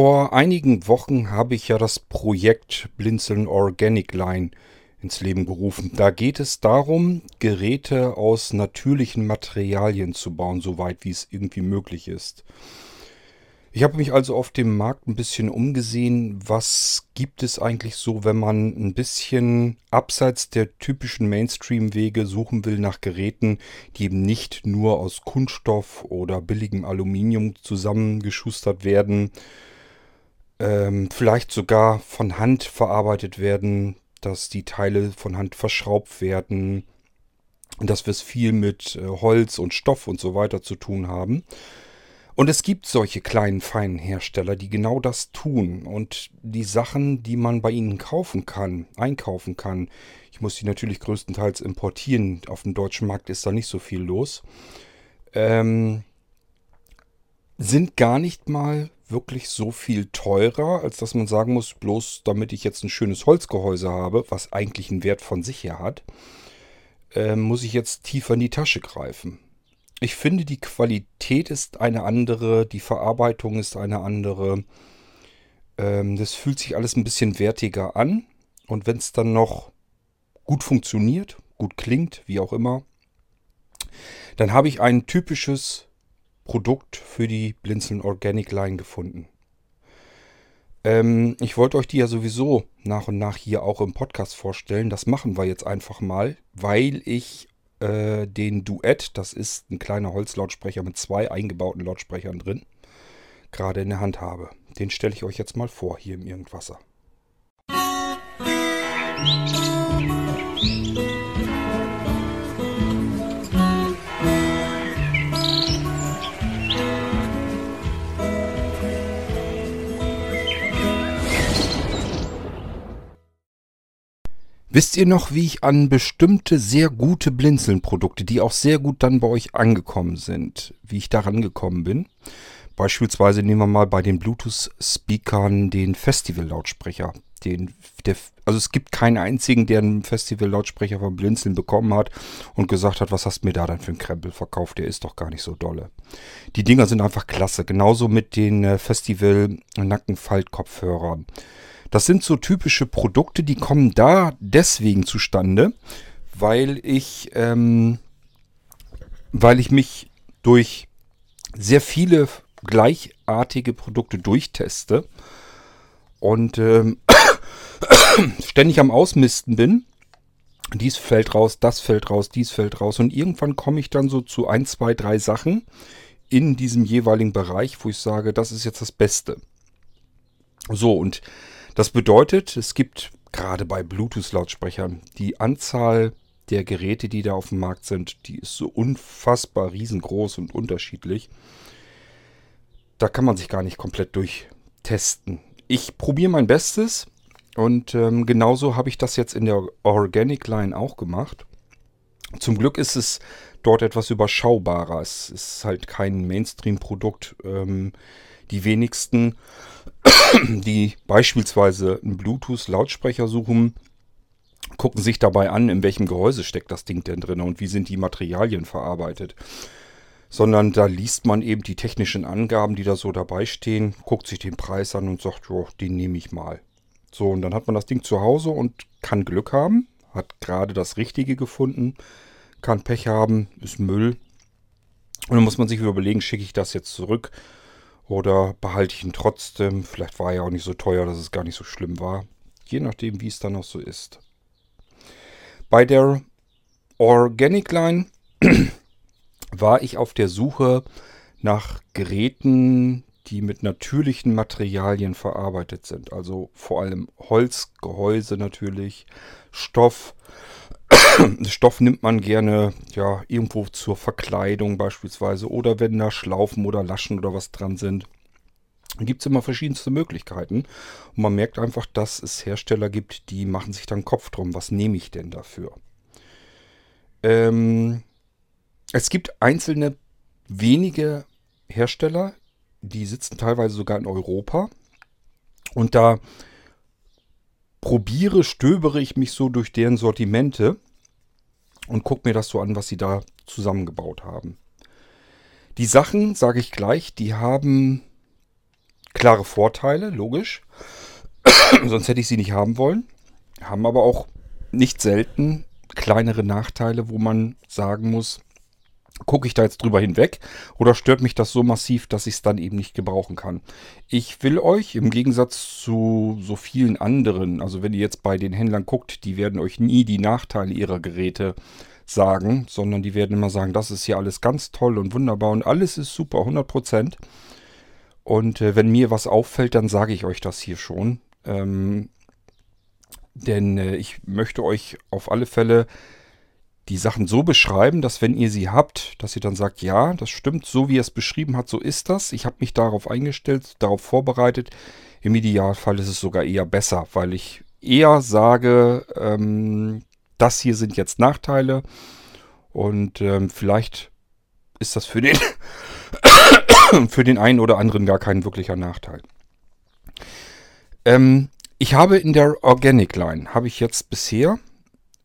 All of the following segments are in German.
Vor einigen Wochen habe ich ja das Projekt Blinzeln Organic Line ins Leben gerufen. Da geht es darum, Geräte aus natürlichen Materialien zu bauen, soweit wie es irgendwie möglich ist. Ich habe mich also auf dem Markt ein bisschen umgesehen, was gibt es eigentlich so, wenn man ein bisschen abseits der typischen Mainstream-Wege suchen will nach Geräten, die eben nicht nur aus Kunststoff oder billigem Aluminium zusammengeschustert werden, ähm, vielleicht sogar von Hand verarbeitet werden, dass die Teile von Hand verschraubt werden, dass wir es viel mit äh, Holz und Stoff und so weiter zu tun haben. Und es gibt solche kleinen, feinen Hersteller, die genau das tun. Und die Sachen, die man bei ihnen kaufen kann, einkaufen kann, ich muss die natürlich größtenteils importieren. Auf dem deutschen Markt ist da nicht so viel los. Ähm, sind gar nicht mal wirklich so viel teurer, als dass man sagen muss, bloß damit ich jetzt ein schönes Holzgehäuse habe, was eigentlich einen Wert von sich her hat, äh, muss ich jetzt tiefer in die Tasche greifen. Ich finde, die Qualität ist eine andere, die Verarbeitung ist eine andere. Ähm, das fühlt sich alles ein bisschen wertiger an. Und wenn es dann noch gut funktioniert, gut klingt, wie auch immer, dann habe ich ein typisches Produkt für die Blinzeln Organic Line gefunden. Ähm, ich wollte euch die ja sowieso nach und nach hier auch im Podcast vorstellen. Das machen wir jetzt einfach mal, weil ich äh, den Duett, das ist ein kleiner Holzlautsprecher mit zwei eingebauten Lautsprechern drin, gerade in der Hand habe. Den stelle ich euch jetzt mal vor hier im Irgendwasser. Musik Wisst ihr noch, wie ich an bestimmte sehr gute Blinzeln-Produkte, die auch sehr gut dann bei euch angekommen sind, wie ich daran gekommen bin? Beispielsweise nehmen wir mal bei den Bluetooth-Speakern den Festival-Lautsprecher. Den, der, also es gibt keinen einzigen, der einen Festival-Lautsprecher von Blinzeln bekommen hat und gesagt hat, was hast du mir da dann für einen Krempel verkauft, der ist doch gar nicht so dolle. Die Dinger sind einfach klasse. Genauso mit den äh, Festival-Nackenfalt-Kopfhörern. Das sind so typische Produkte, die kommen da deswegen zustande, weil ich, ähm, weil ich mich durch sehr viele gleichartige Produkte durchteste und ähm, ständig am Ausmisten bin. Dies fällt raus, das fällt raus, dies fällt raus. Und irgendwann komme ich dann so zu ein, zwei, drei Sachen in diesem jeweiligen Bereich, wo ich sage, das ist jetzt das Beste. So, und das bedeutet, es gibt gerade bei Bluetooth-Lautsprechern die Anzahl der Geräte, die da auf dem Markt sind, die ist so unfassbar riesengroß und unterschiedlich. Da kann man sich gar nicht komplett durchtesten. Ich probiere mein Bestes und ähm, genauso habe ich das jetzt in der Organic Line auch gemacht. Zum Glück ist es dort etwas überschaubarer. Es ist halt kein Mainstream-Produkt. Ähm, die wenigsten die beispielsweise einen Bluetooth-Lautsprecher suchen, gucken sich dabei an, in welchem Gehäuse steckt das Ding denn drin und wie sind die Materialien verarbeitet. Sondern da liest man eben die technischen Angaben, die da so dabei stehen, guckt sich den Preis an und sagt, jo, den nehme ich mal. So, und dann hat man das Ding zu Hause und kann Glück haben, hat gerade das Richtige gefunden, kann Pech haben, ist Müll. Und dann muss man sich überlegen, schicke ich das jetzt zurück oder behalte ich ihn trotzdem? Vielleicht war er ja auch nicht so teuer, dass es gar nicht so schlimm war. Je nachdem, wie es dann noch so ist. Bei der Organic Line war ich auf der Suche nach Geräten, die mit natürlichen Materialien verarbeitet sind. Also vor allem Holzgehäuse natürlich, Stoff. Stoff nimmt man gerne ja irgendwo zur Verkleidung beispielsweise oder wenn da Schlaufen oder Laschen oder was dran sind. Gibt es immer verschiedenste Möglichkeiten. Und man merkt einfach, dass es Hersteller gibt, die machen sich dann Kopf drum, was nehme ich denn dafür? Ähm, es gibt einzelne wenige Hersteller, die sitzen teilweise sogar in Europa. Und da probiere, stöbere ich mich so durch deren Sortimente und gucke mir das so an, was sie da zusammengebaut haben. Die Sachen, sage ich gleich, die haben klare Vorteile, logisch. Sonst hätte ich sie nicht haben wollen. Haben aber auch nicht selten kleinere Nachteile, wo man sagen muss, gucke ich da jetzt drüber hinweg oder stört mich das so massiv, dass ich es dann eben nicht gebrauchen kann. Ich will euch im Gegensatz zu so vielen anderen, also wenn ihr jetzt bei den Händlern guckt, die werden euch nie die Nachteile ihrer Geräte sagen, sondern die werden immer sagen, das ist hier alles ganz toll und wunderbar und alles ist super, 100%. Und äh, wenn mir was auffällt, dann sage ich euch das hier schon. Ähm, denn äh, ich möchte euch auf alle Fälle die Sachen so beschreiben, dass wenn ihr sie habt, dass ihr dann sagt, ja, das stimmt, so wie er es beschrieben hat, so ist das. Ich habe mich darauf eingestellt, darauf vorbereitet. Im Idealfall ist es sogar eher besser, weil ich eher sage, ähm, das hier sind jetzt Nachteile und ähm, vielleicht ist das für den, für den einen oder anderen gar kein wirklicher Nachteil. Ähm, ich habe in der Organic Line, habe ich jetzt bisher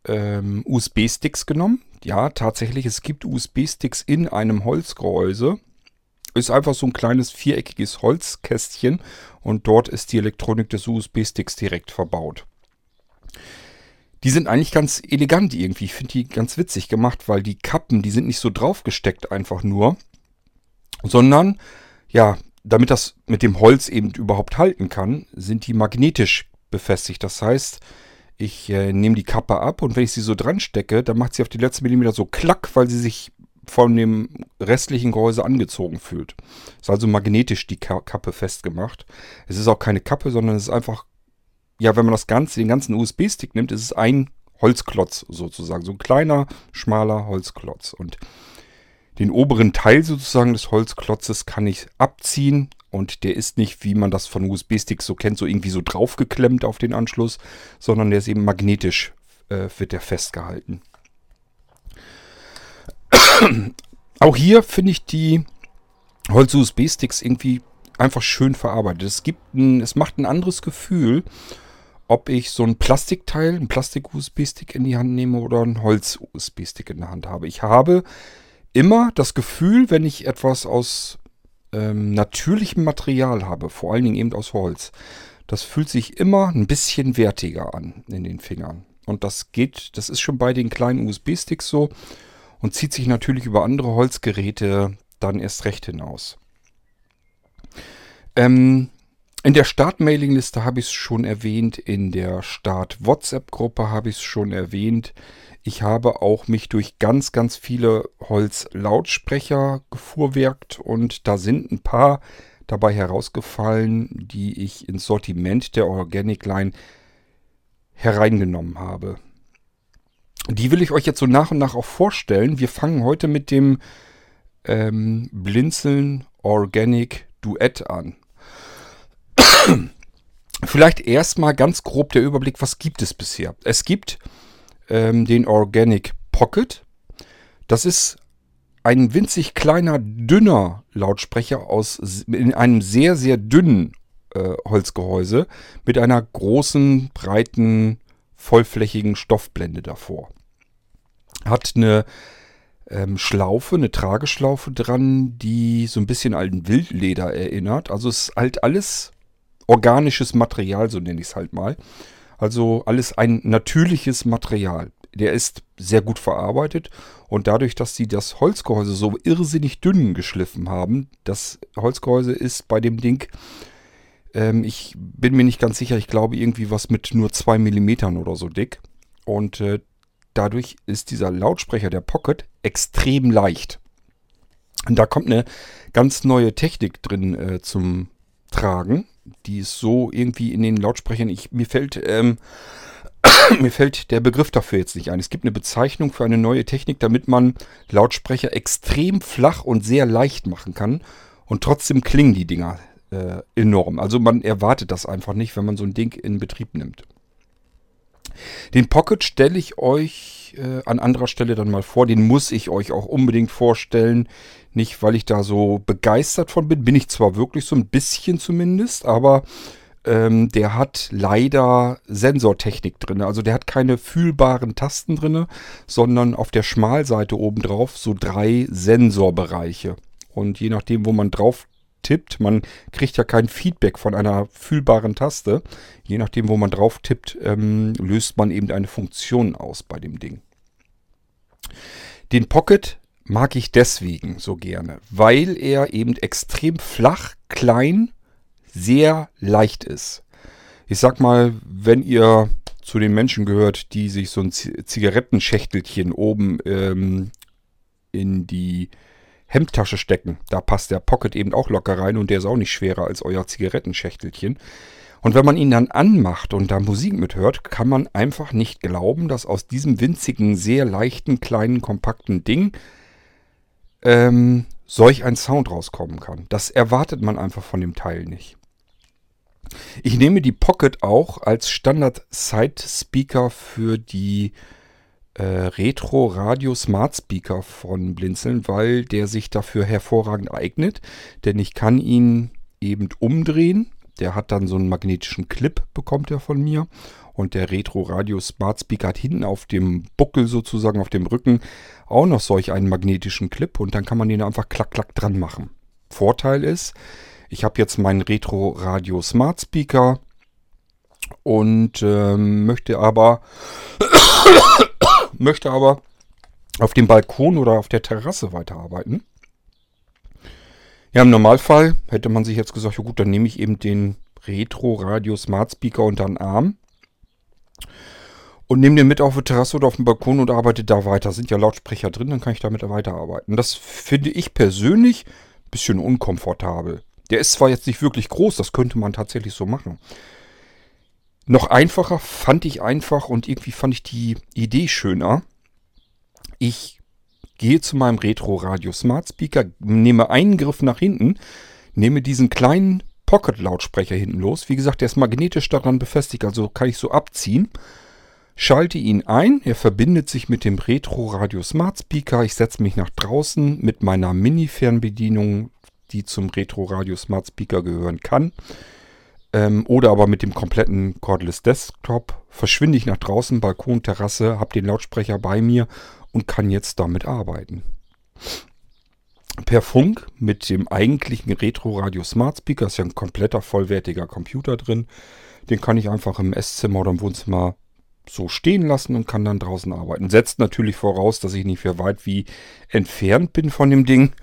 ähm, USB-Sticks genommen. Ja, tatsächlich, es gibt USB-Sticks in einem Holzgehäuse. Ist einfach so ein kleines viereckiges Holzkästchen und dort ist die Elektronik des USB-Sticks direkt verbaut. Die sind eigentlich ganz elegant irgendwie. Ich finde die ganz witzig gemacht, weil die Kappen, die sind nicht so draufgesteckt einfach nur, sondern ja, damit das mit dem Holz eben überhaupt halten kann, sind die magnetisch befestigt. Das heißt, ich äh, nehme die Kappe ab und wenn ich sie so dran stecke, dann macht sie auf die letzten Millimeter so klack, weil sie sich von dem restlichen Gehäuse angezogen fühlt. Ist also magnetisch die Kappe festgemacht. Es ist auch keine Kappe, sondern es ist einfach, ja, wenn man das Ganze, den ganzen USB-Stick nimmt, ist es ein Holzklotz sozusagen. So ein kleiner, schmaler Holzklotz. Und den oberen Teil sozusagen des Holzklotzes kann ich abziehen und der ist nicht, wie man das von USB-Sticks so kennt, so irgendwie so draufgeklemmt auf den Anschluss, sondern der ist eben magnetisch, äh, wird der festgehalten. Auch hier finde ich die Holz-USB-Sticks irgendwie einfach schön verarbeitet. Es gibt ein, es macht ein anderes Gefühl, ob ich so ein Plastikteil, ein Plastik-USB-Stick in die Hand nehme oder ein Holz-USB-Stick in der Hand habe. Ich habe immer das Gefühl, wenn ich etwas aus ähm, natürlichem Material habe, vor allen Dingen eben aus Holz, das fühlt sich immer ein bisschen wertiger an in den Fingern. Und das geht, das ist schon bei den kleinen USB-Sticks so und zieht sich natürlich über andere Holzgeräte dann erst recht hinaus. Ähm, in der Start-Mailing-Liste habe ich es schon erwähnt, in der Start-WhatsApp-Gruppe habe ich es schon erwähnt. Ich habe auch mich durch ganz, ganz viele Holz-Lautsprecher gefuhrwerkt und da sind ein paar dabei herausgefallen, die ich ins Sortiment der Organic Line hereingenommen habe. Die will ich euch jetzt so nach und nach auch vorstellen. Wir fangen heute mit dem ähm, Blinzeln Organic Duett an. Vielleicht erstmal ganz grob der Überblick, was gibt es bisher? Es gibt ähm, den Organic Pocket. Das ist ein winzig kleiner, dünner Lautsprecher aus in einem sehr, sehr dünnen äh, Holzgehäuse mit einer großen, breiten, vollflächigen Stoffblende davor. Hat eine ähm, Schlaufe, eine Trageschlaufe dran, die so ein bisschen an Wildleder erinnert. Also es ist halt alles organisches Material, so nenne ich es halt mal. Also alles ein natürliches Material. Der ist sehr gut verarbeitet und dadurch, dass sie das Holzgehäuse so irrsinnig dünn geschliffen haben, das Holzgehäuse ist bei dem Ding, ähm, ich bin mir nicht ganz sicher, ich glaube irgendwie was mit nur 2 mm oder so dick. Und äh, dadurch ist dieser Lautsprecher, der Pocket, extrem leicht. Und da kommt eine ganz neue Technik drin äh, zum Tragen die ist so irgendwie in den Lautsprechern, ich, mir fällt, ähm, mir fällt der Begriff dafür jetzt nicht ein. Es gibt eine Bezeichnung für eine neue Technik, damit man Lautsprecher extrem flach und sehr leicht machen kann. Und trotzdem klingen die Dinger äh, enorm. Also man erwartet das einfach nicht, wenn man so ein Ding in Betrieb nimmt. Den Pocket stelle ich euch äh, an anderer Stelle dann mal vor. Den muss ich euch auch unbedingt vorstellen. Nicht, weil ich da so begeistert von bin. Bin ich zwar wirklich so ein bisschen zumindest, aber ähm, der hat leider Sensortechnik drin. Also der hat keine fühlbaren Tasten drin, sondern auf der Schmalseite obendrauf so drei Sensorbereiche. Und je nachdem, wo man drauf tippt. Man kriegt ja kein Feedback von einer fühlbaren Taste. Je nachdem, wo man drauf tippt, ähm, löst man eben eine Funktion aus bei dem Ding. Den Pocket mag ich deswegen so gerne, weil er eben extrem flach, klein, sehr leicht ist. Ich sag mal, wenn ihr zu den Menschen gehört, die sich so ein Zigarettenschächtelchen oben ähm, in die Hemdtasche stecken. Da passt der Pocket eben auch locker rein und der ist auch nicht schwerer als euer Zigarettenschächtelchen. Und wenn man ihn dann anmacht und da Musik mithört, kann man einfach nicht glauben, dass aus diesem winzigen, sehr leichten, kleinen, kompakten Ding ähm, solch ein Sound rauskommen kann. Das erwartet man einfach von dem Teil nicht. Ich nehme die Pocket auch als Standard-Side-Speaker für die äh, Retro Radio Smart Speaker von Blinzeln, weil der sich dafür hervorragend eignet. Denn ich kann ihn eben umdrehen. Der hat dann so einen magnetischen Clip, bekommt er von mir. Und der Retro Radio Smart Speaker hat hinten auf dem Buckel sozusagen, auf dem Rücken, auch noch solch einen magnetischen Clip. Und dann kann man den einfach klack, klack dran machen. Vorteil ist, ich habe jetzt meinen Retro Radio Smart Speaker und ähm, möchte aber möchte aber auf dem Balkon oder auf der Terrasse weiterarbeiten. Ja, im Normalfall hätte man sich jetzt gesagt, ja gut, dann nehme ich eben den Retro Radio Smart Speaker unter den Arm und nehme den mit auf der Terrasse oder auf dem Balkon und arbeite da weiter. Sind ja Lautsprecher drin, dann kann ich damit weiterarbeiten. Das finde ich persönlich ein bisschen unkomfortabel. Der ist zwar jetzt nicht wirklich groß, das könnte man tatsächlich so machen. Noch einfacher fand ich einfach und irgendwie fand ich die Idee schöner. Ich gehe zu meinem Retro Radio Smart Speaker, nehme einen Griff nach hinten, nehme diesen kleinen Pocket Lautsprecher hinten los. Wie gesagt, der ist magnetisch daran befestigt, also kann ich so abziehen. Schalte ihn ein, er verbindet sich mit dem Retro Radio Smart Speaker. Ich setze mich nach draußen mit meiner Mini-Fernbedienung, die zum Retro Radio Smart Speaker gehören kann ähm, oder aber mit dem kompletten Cordless Desktop verschwinde ich nach draußen, Balkon, Terrasse, habe den Lautsprecher bei mir und kann jetzt damit arbeiten. Per Funk mit dem eigentlichen Retro Radio Smart Speaker ist ja ein kompletter vollwertiger Computer drin. Den kann ich einfach im Esszimmer oder im Wohnzimmer so stehen lassen und kann dann draußen arbeiten. Setzt natürlich voraus, dass ich nicht für weit wie entfernt bin von dem Ding.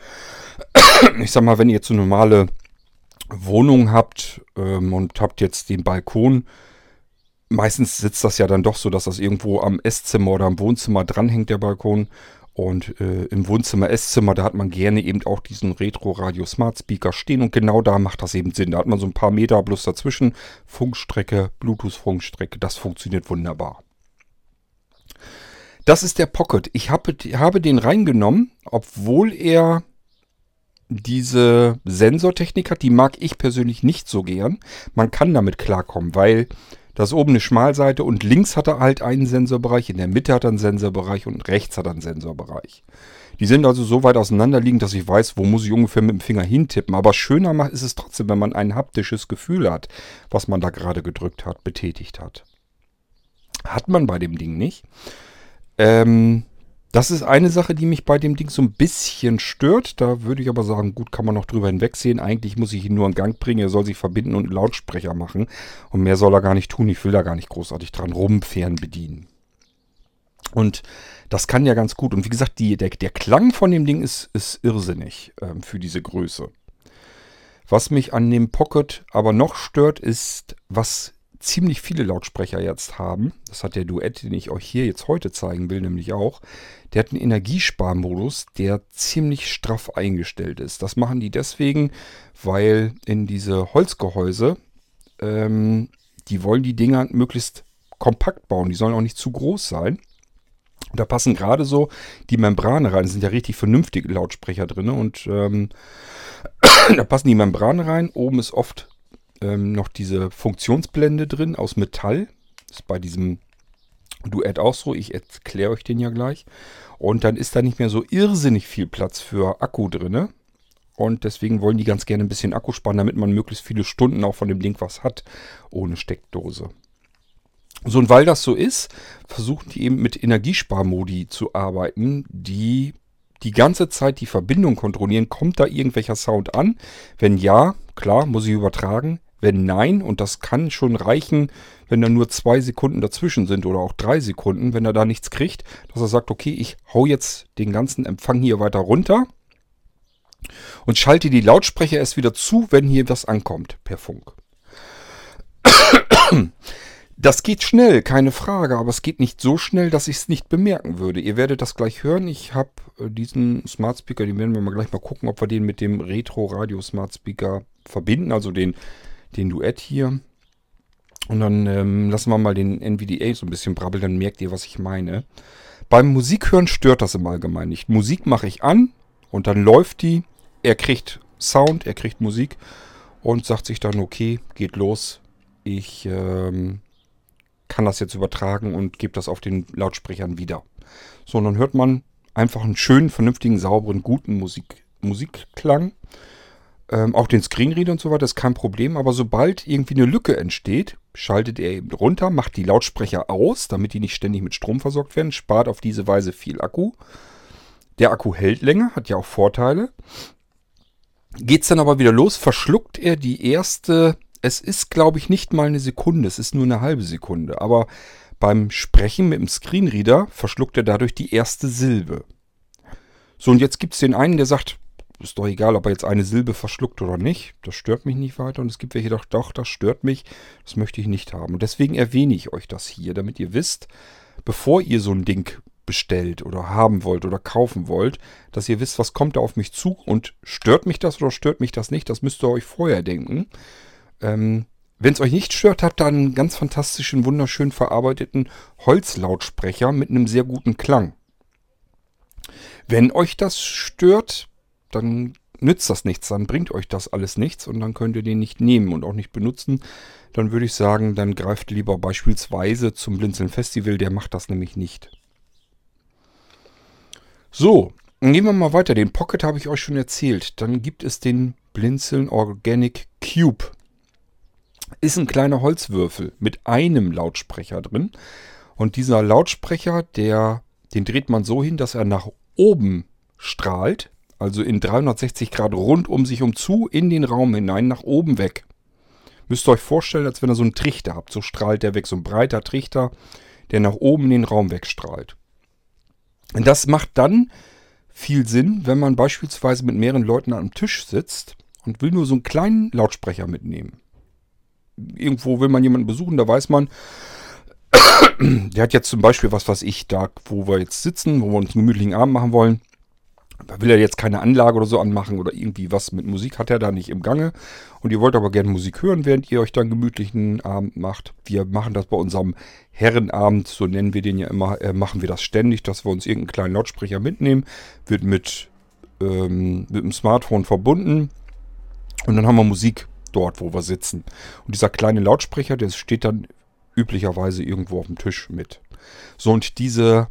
Ich sag mal, wenn ihr jetzt so normale Wohnung habt ähm, und habt jetzt den Balkon, meistens sitzt das ja dann doch so, dass das irgendwo am Esszimmer oder am Wohnzimmer dranhängt, der Balkon. Und äh, im Wohnzimmer, Esszimmer, da hat man gerne eben auch diesen Retro-Radio Smart Speaker stehen. Und genau da macht das eben Sinn. Da hat man so ein paar Meter bloß dazwischen. Funkstrecke, Bluetooth-Funkstrecke, das funktioniert wunderbar. Das ist der Pocket. Ich habe, habe den reingenommen, obwohl er diese Sensortechnik hat, die mag ich persönlich nicht so gern. Man kann damit klarkommen, weil das oben eine Schmalseite und links hat er halt einen Sensorbereich, in der Mitte hat er einen Sensorbereich und rechts hat er einen Sensorbereich. Die sind also so weit auseinanderliegend, dass ich weiß, wo muss ich ungefähr mit dem Finger hintippen. Aber schöner ist es trotzdem, wenn man ein haptisches Gefühl hat, was man da gerade gedrückt hat, betätigt hat. Hat man bei dem Ding nicht. Ähm, das ist eine Sache, die mich bei dem Ding so ein bisschen stört. Da würde ich aber sagen, gut, kann man noch drüber hinwegsehen. Eigentlich muss ich ihn nur in Gang bringen. Er soll sich verbinden und einen Lautsprecher machen. Und mehr soll er gar nicht tun. Ich will da gar nicht großartig dran rumfern bedienen. Und das kann ja ganz gut. Und wie gesagt, die, der, der Klang von dem Ding ist, ist irrsinnig ähm, für diese Größe. Was mich an dem Pocket aber noch stört, ist, was ziemlich viele Lautsprecher jetzt haben. Das hat der Duett, den ich euch hier jetzt heute zeigen will, nämlich auch. Der hat einen Energiesparmodus, der ziemlich straff eingestellt ist. Das machen die deswegen, weil in diese Holzgehäuse, ähm, die wollen die Dinger möglichst kompakt bauen. Die sollen auch nicht zu groß sein. Und da passen gerade so die Membrane rein. Es sind ja richtig vernünftige Lautsprecher drin. Und ähm, da passen die Membrane rein. Oben ist oft ähm, noch diese Funktionsblende drin aus Metall. Ist bei diesem Duett auch so. Ich erkläre euch den ja gleich. Und dann ist da nicht mehr so irrsinnig viel Platz für Akku drin. Und deswegen wollen die ganz gerne ein bisschen Akku sparen, damit man möglichst viele Stunden auch von dem Ding was hat, ohne Steckdose. So, und weil das so ist, versuchen die eben mit Energiesparmodi zu arbeiten, die die ganze Zeit die Verbindung kontrollieren. Kommt da irgendwelcher Sound an? Wenn ja, klar, muss ich übertragen. Wenn nein, und das kann schon reichen, wenn da nur zwei Sekunden dazwischen sind oder auch drei Sekunden, wenn er da nichts kriegt, dass er sagt, okay, ich hau jetzt den ganzen Empfang hier weiter runter und schalte die Lautsprecher erst wieder zu, wenn hier was ankommt per Funk. Das geht schnell, keine Frage, aber es geht nicht so schnell, dass ich es nicht bemerken würde. Ihr werdet das gleich hören. Ich habe äh, diesen Smart Speaker, den werden wir mal gleich mal gucken, ob wir den mit dem Retro Radio Smart Speaker verbinden, also den, den Duett hier. Und dann ähm, lassen wir mal den NVDA so ein bisschen brabbeln, dann merkt ihr, was ich meine. Beim Musikhören stört das im Allgemeinen nicht. Musik mache ich an und dann läuft die. Er kriegt Sound, er kriegt Musik und sagt sich dann, okay, geht los. Ich ähm, kann das jetzt übertragen und gebe das auf den Lautsprechern wieder. So, und dann hört man einfach einen schönen, vernünftigen, sauberen, guten Musik, Musikklang. Ähm, auch den Screenreader und so weiter ist kein Problem, aber sobald irgendwie eine Lücke entsteht, schaltet er eben runter, macht die Lautsprecher aus, damit die nicht ständig mit Strom versorgt werden, spart auf diese Weise viel Akku. Der Akku hält länger, hat ja auch Vorteile. Geht es dann aber wieder los, verschluckt er die erste es ist, glaube ich, nicht mal eine Sekunde, es ist nur eine halbe Sekunde. Aber beim Sprechen mit dem Screenreader verschluckt er dadurch die erste Silbe. So, und jetzt gibt es den einen, der sagt, ist doch egal, ob er jetzt eine Silbe verschluckt oder nicht. Das stört mich nicht weiter. Und es gibt welche, doch, doch, das stört mich. Das möchte ich nicht haben. Und deswegen erwähne ich euch das hier, damit ihr wisst, bevor ihr so ein Ding bestellt oder haben wollt oder kaufen wollt, dass ihr wisst, was kommt da auf mich zu und stört mich das oder stört mich das nicht. Das müsst ihr euch vorher denken. Ähm, Wenn es euch nicht stört, habt ihr einen ganz fantastischen, wunderschön verarbeiteten Holzlautsprecher mit einem sehr guten Klang. Wenn euch das stört, dann nützt das nichts, dann bringt euch das alles nichts und dann könnt ihr den nicht nehmen und auch nicht benutzen. Dann würde ich sagen, dann greift lieber beispielsweise zum Blinzeln Festival, der macht das nämlich nicht. So, gehen wir mal weiter. Den Pocket habe ich euch schon erzählt. Dann gibt es den Blinzeln Organic Cube ist ein kleiner Holzwürfel mit einem Lautsprecher drin. Und dieser Lautsprecher, der, den dreht man so hin, dass er nach oben strahlt. Also in 360 Grad rund um sich um zu, in den Raum hinein, nach oben weg. Müsst ihr euch vorstellen, als wenn ihr so einen Trichter habt. So strahlt der weg, so ein breiter Trichter, der nach oben in den Raum wegstrahlt. Und das macht dann viel Sinn, wenn man beispielsweise mit mehreren Leuten am Tisch sitzt und will nur so einen kleinen Lautsprecher mitnehmen irgendwo will man jemanden besuchen, da weiß man, der hat jetzt zum Beispiel was, was ich da, wo wir jetzt sitzen, wo wir uns einen gemütlichen Abend machen wollen. Da will er jetzt keine Anlage oder so anmachen oder irgendwie was mit Musik hat er da nicht im Gange. Und ihr wollt aber gerne Musik hören, während ihr euch dann gemütlichen Abend macht. Wir machen das bei unserem Herrenabend, so nennen wir den ja immer, äh, machen wir das ständig, dass wir uns irgendeinen kleinen Lautsprecher mitnehmen. Wird mit, ähm, mit dem Smartphone verbunden. Und dann haben wir Musik dort, wo wir sitzen. Und dieser kleine Lautsprecher, der steht dann üblicherweise irgendwo auf dem Tisch mit. So, und diese,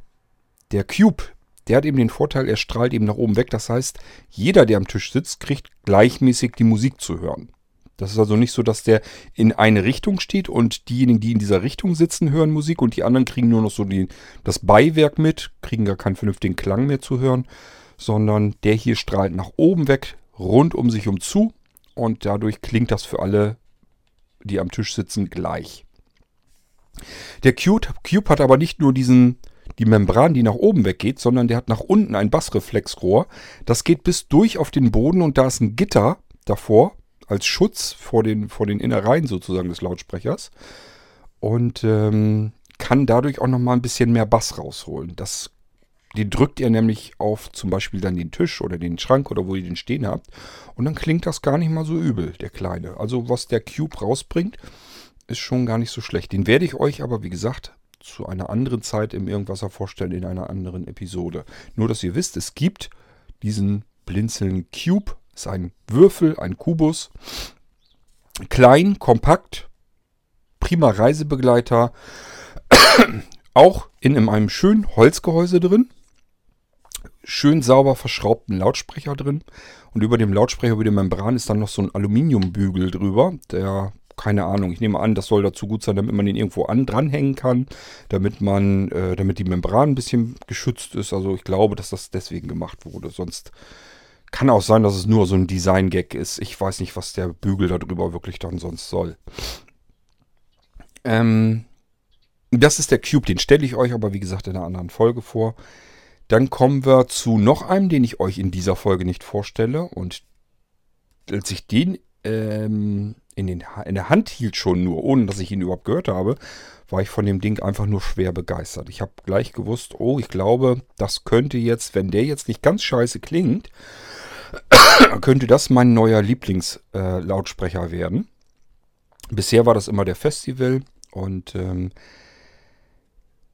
der Cube, der hat eben den Vorteil, er strahlt eben nach oben weg. Das heißt, jeder, der am Tisch sitzt, kriegt gleichmäßig die Musik zu hören. Das ist also nicht so, dass der in eine Richtung steht und diejenigen, die in dieser Richtung sitzen, hören Musik und die anderen kriegen nur noch so die, das Beiwerk mit, kriegen gar keinen vernünftigen Klang mehr zu hören, sondern der hier strahlt nach oben weg, rund um sich um zu und dadurch klingt das für alle, die am Tisch sitzen, gleich. Der Cube, Cube hat aber nicht nur diesen, die Membran, die nach oben weggeht, sondern der hat nach unten ein Bassreflexrohr. Das geht bis durch auf den Boden und da ist ein Gitter davor als Schutz vor den, vor den Innereien sozusagen des Lautsprechers und ähm, kann dadurch auch nochmal ein bisschen mehr Bass rausholen. Das den drückt ihr nämlich auf zum Beispiel dann den Tisch oder den Schrank oder wo ihr den stehen habt. Und dann klingt das gar nicht mal so übel, der kleine. Also was der Cube rausbringt, ist schon gar nicht so schlecht. Den werde ich euch aber, wie gesagt, zu einer anderen Zeit im Irgendwasser vorstellen, in einer anderen Episode. Nur, dass ihr wisst, es gibt diesen Blinzeln Cube. Ist ein Würfel, ein Kubus. Klein, kompakt, prima Reisebegleiter. Auch in einem schönen Holzgehäuse drin schön sauber verschraubten Lautsprecher drin. Und über dem Lautsprecher, über der Membran ist dann noch so ein Aluminiumbügel drüber. Der keine Ahnung. Ich nehme an, das soll dazu gut sein, damit man den irgendwo an, dranhängen kann, damit man, äh, damit die Membran ein bisschen geschützt ist. Also ich glaube, dass das deswegen gemacht wurde. Sonst kann auch sein, dass es nur so ein Design-Gag ist. Ich weiß nicht, was der Bügel darüber wirklich dann sonst soll. Ähm, das ist der Cube, den stelle ich euch aber wie gesagt in einer anderen Folge vor. Dann kommen wir zu noch einem, den ich euch in dieser Folge nicht vorstelle. Und als ich den ähm, in, den, in der Hand hielt schon nur, ohne dass ich ihn überhaupt gehört habe, war ich von dem Ding einfach nur schwer begeistert. Ich habe gleich gewusst, oh, ich glaube, das könnte jetzt, wenn der jetzt nicht ganz scheiße klingt, könnte das mein neuer Lieblingslautsprecher äh, werden. Bisher war das immer der Festival und ähm,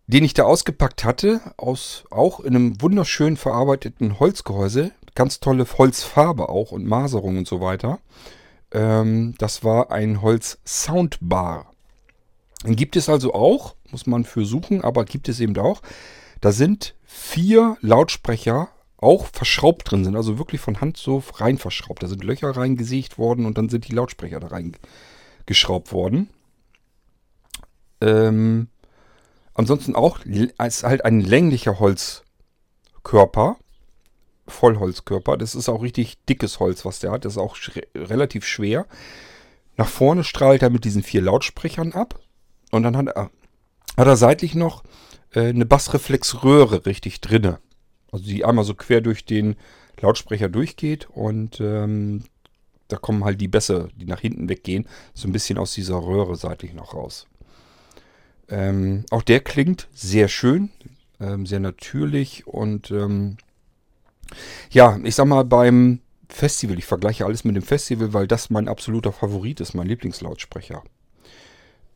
den ich da ausgepackt hatte, aus auch in einem wunderschön verarbeiteten Holzgehäuse, ganz tolle Holzfarbe auch und Maserung und so weiter. Ähm, das war ein Holz Soundbar. Den gibt es also auch, muss man für suchen, aber gibt es eben auch. Da sind vier Lautsprecher auch verschraubt drin sind, also wirklich von Hand so rein verschraubt. Da sind Löcher reingesägt worden und dann sind die Lautsprecher da reingeschraubt worden. Ähm, ansonsten auch ist halt ein länglicher Holzkörper, Vollholzkörper. Das ist auch richtig dickes Holz, was der hat. Das ist auch sch relativ schwer. Nach vorne strahlt er mit diesen vier Lautsprechern ab. Und dann hat er, hat er seitlich noch äh, eine Bassreflexröhre richtig drinne. Also die einmal so quer durch den Lautsprecher durchgeht und ähm, da kommen halt die Bässe, die nach hinten weggehen, so ein bisschen aus dieser Röhre seitlich noch raus. Ähm, auch der klingt sehr schön, ähm, sehr natürlich und ähm, ja, ich sag mal beim Festival, ich vergleiche alles mit dem Festival, weil das mein absoluter Favorit ist, mein Lieblingslautsprecher.